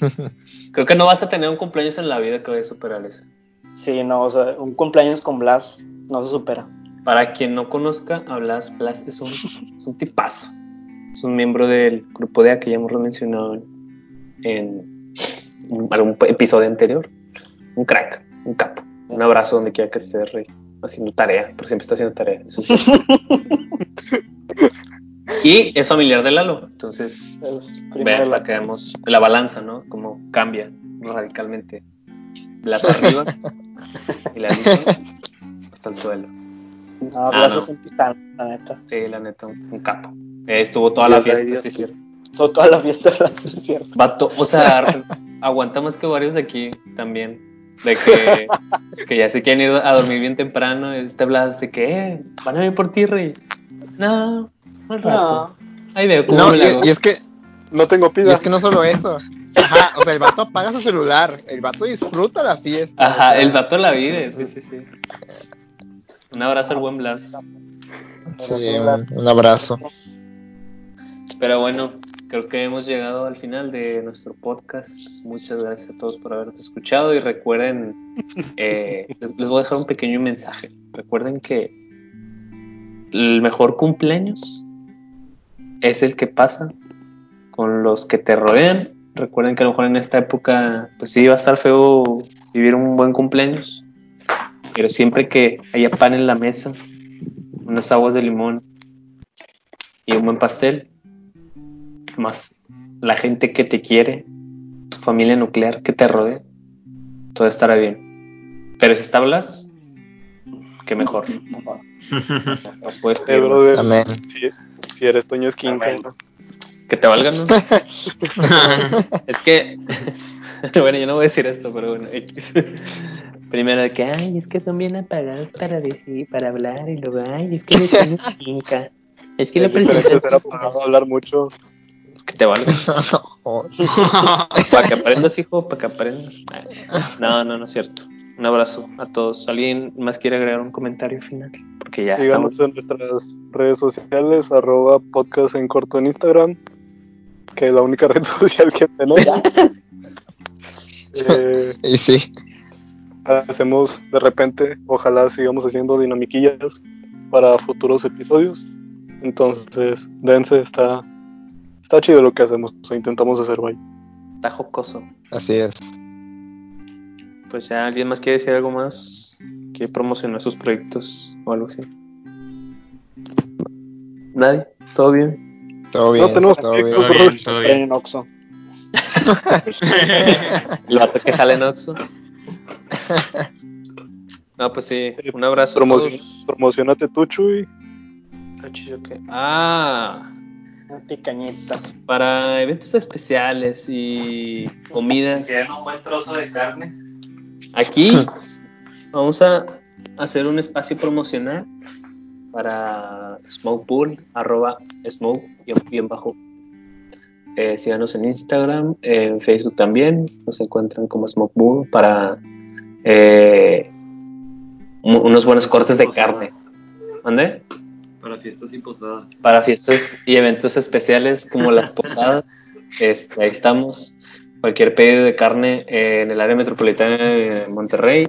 Creo que no vas a tener un cumpleaños en la vida que vaya a superar eso. Sí, no, o sea, un cumpleaños con Blas no se supera. Para quien no conozca Blas, Blas es un, es un tipazo. Es un miembro del grupo de A que ya hemos mencionado en, en algún episodio anterior. Un crack, un capo. Un abrazo donde quiera que esté rey. Haciendo tarea, porque siempre está haciendo tarea. Eso sí. Y es familiar de Lalo, entonces vean para que veamos la balanza, ¿no? Cómo cambia radicalmente. Blas arriba y la lista hasta el suelo. No, Blas ah, no. es un titán, la neta. Sí, la neta, un, un capo. Eh, estuvo toda Dios la fiesta, Dios, sí, es cierto. Estuvo toda la fiesta, Blas, es cierto. Vato, o sea, aguanta más que varios aquí también. De que, que ya se quieren ir a dormir bien temprano. Y te hablas de que eh, van a venir por ti, rey. No, al rato. Ahí veo cómo No, y, y es que No tengo y pida. es que no solo eso. Ajá, o sea, el vato apaga su celular, el vato disfruta la fiesta. o Ajá, sea, el vato la vive, sí, sí, sí. Un abrazo al buen Blas. Sí, un, abrazo. Pero bueno, creo que hemos llegado al final de nuestro podcast. Muchas gracias a todos por habernos escuchado y recuerden, eh, les, les voy a dejar un pequeño mensaje. Recuerden que el mejor cumpleaños es el que pasa con los que te rodean. Recuerden que a lo mejor en esta época, pues sí, va a estar feo vivir un buen cumpleaños, pero siempre que haya pan en la mesa, unas aguas de limón y un buen pastel, más la gente que te quiere, tu familia nuclear que te rodea, todo estará bien. Pero si está Blas, qué mejor. No puedes pedir más. brother, Amén. si, si eres Toño Esquinca. Que te valgan, ¿no? es que, bueno, yo no voy a decir esto, pero bueno, X. Primero de que, ay, es que son bien apagados para decir, para hablar, y luego, ay, es que le tienen finca. Es que lo es diferente presentas apagado, hablar mucho. que te valgan. Para que aprendas, hijo, para que aprendas. No, no, no es cierto. Un abrazo a todos. ¿Alguien más quiere agregar un comentario final? Porque ya estamos. Síganos en nuestras redes sociales, arroba podcast en corto en Instagram, que es la única red social que tenemos. Eh, Y sí, hacemos de repente, ojalá sigamos haciendo dinamiquillas para futuros episodios. Entonces, dense, está, está chido lo que hacemos, o intentamos hacer, vaya. Está jocoso. así es. Pues ya, ¿alguien más quiere decir algo más? ¿Quiere promocionar sus proyectos o algo así? ¿Nadie? ¿Todo bien? Todo bien, tenemos todo bien. Todo bien, todo Tren bien. en Oxxo. El vato que jale en Oxxo. No, pues sí. Un abrazo a Promocion- todos. promocionate tú, Chuy. Ah. Ah, Una picañita. para eventos especiales y comidas. ¿Quieren un buen trozo de carne? Aquí vamos a hacer un espacio promocional para Smoke Pool, arroba smoke bien bajo. Eh, síganos en Instagram, en Facebook también, nos encuentran como Smoke Pool para eh, unos buenos cortes de carne. ¿Dónde? Para fiestas y posadas. Para fiestas y eventos especiales como las posadas, este, ahí estamos. Cualquier pedido de carne eh, en el área metropolitana de Monterrey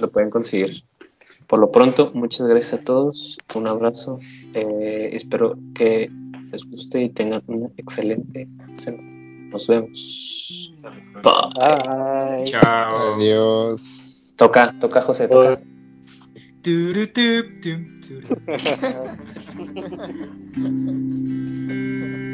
lo pueden conseguir. Por lo pronto, muchas gracias a todos. Un abrazo. eh, espero que les guste y tengan una excelente semana. Nos vemos. Bye. Bye. Chao. Adiós. Toca, toca, José, toca.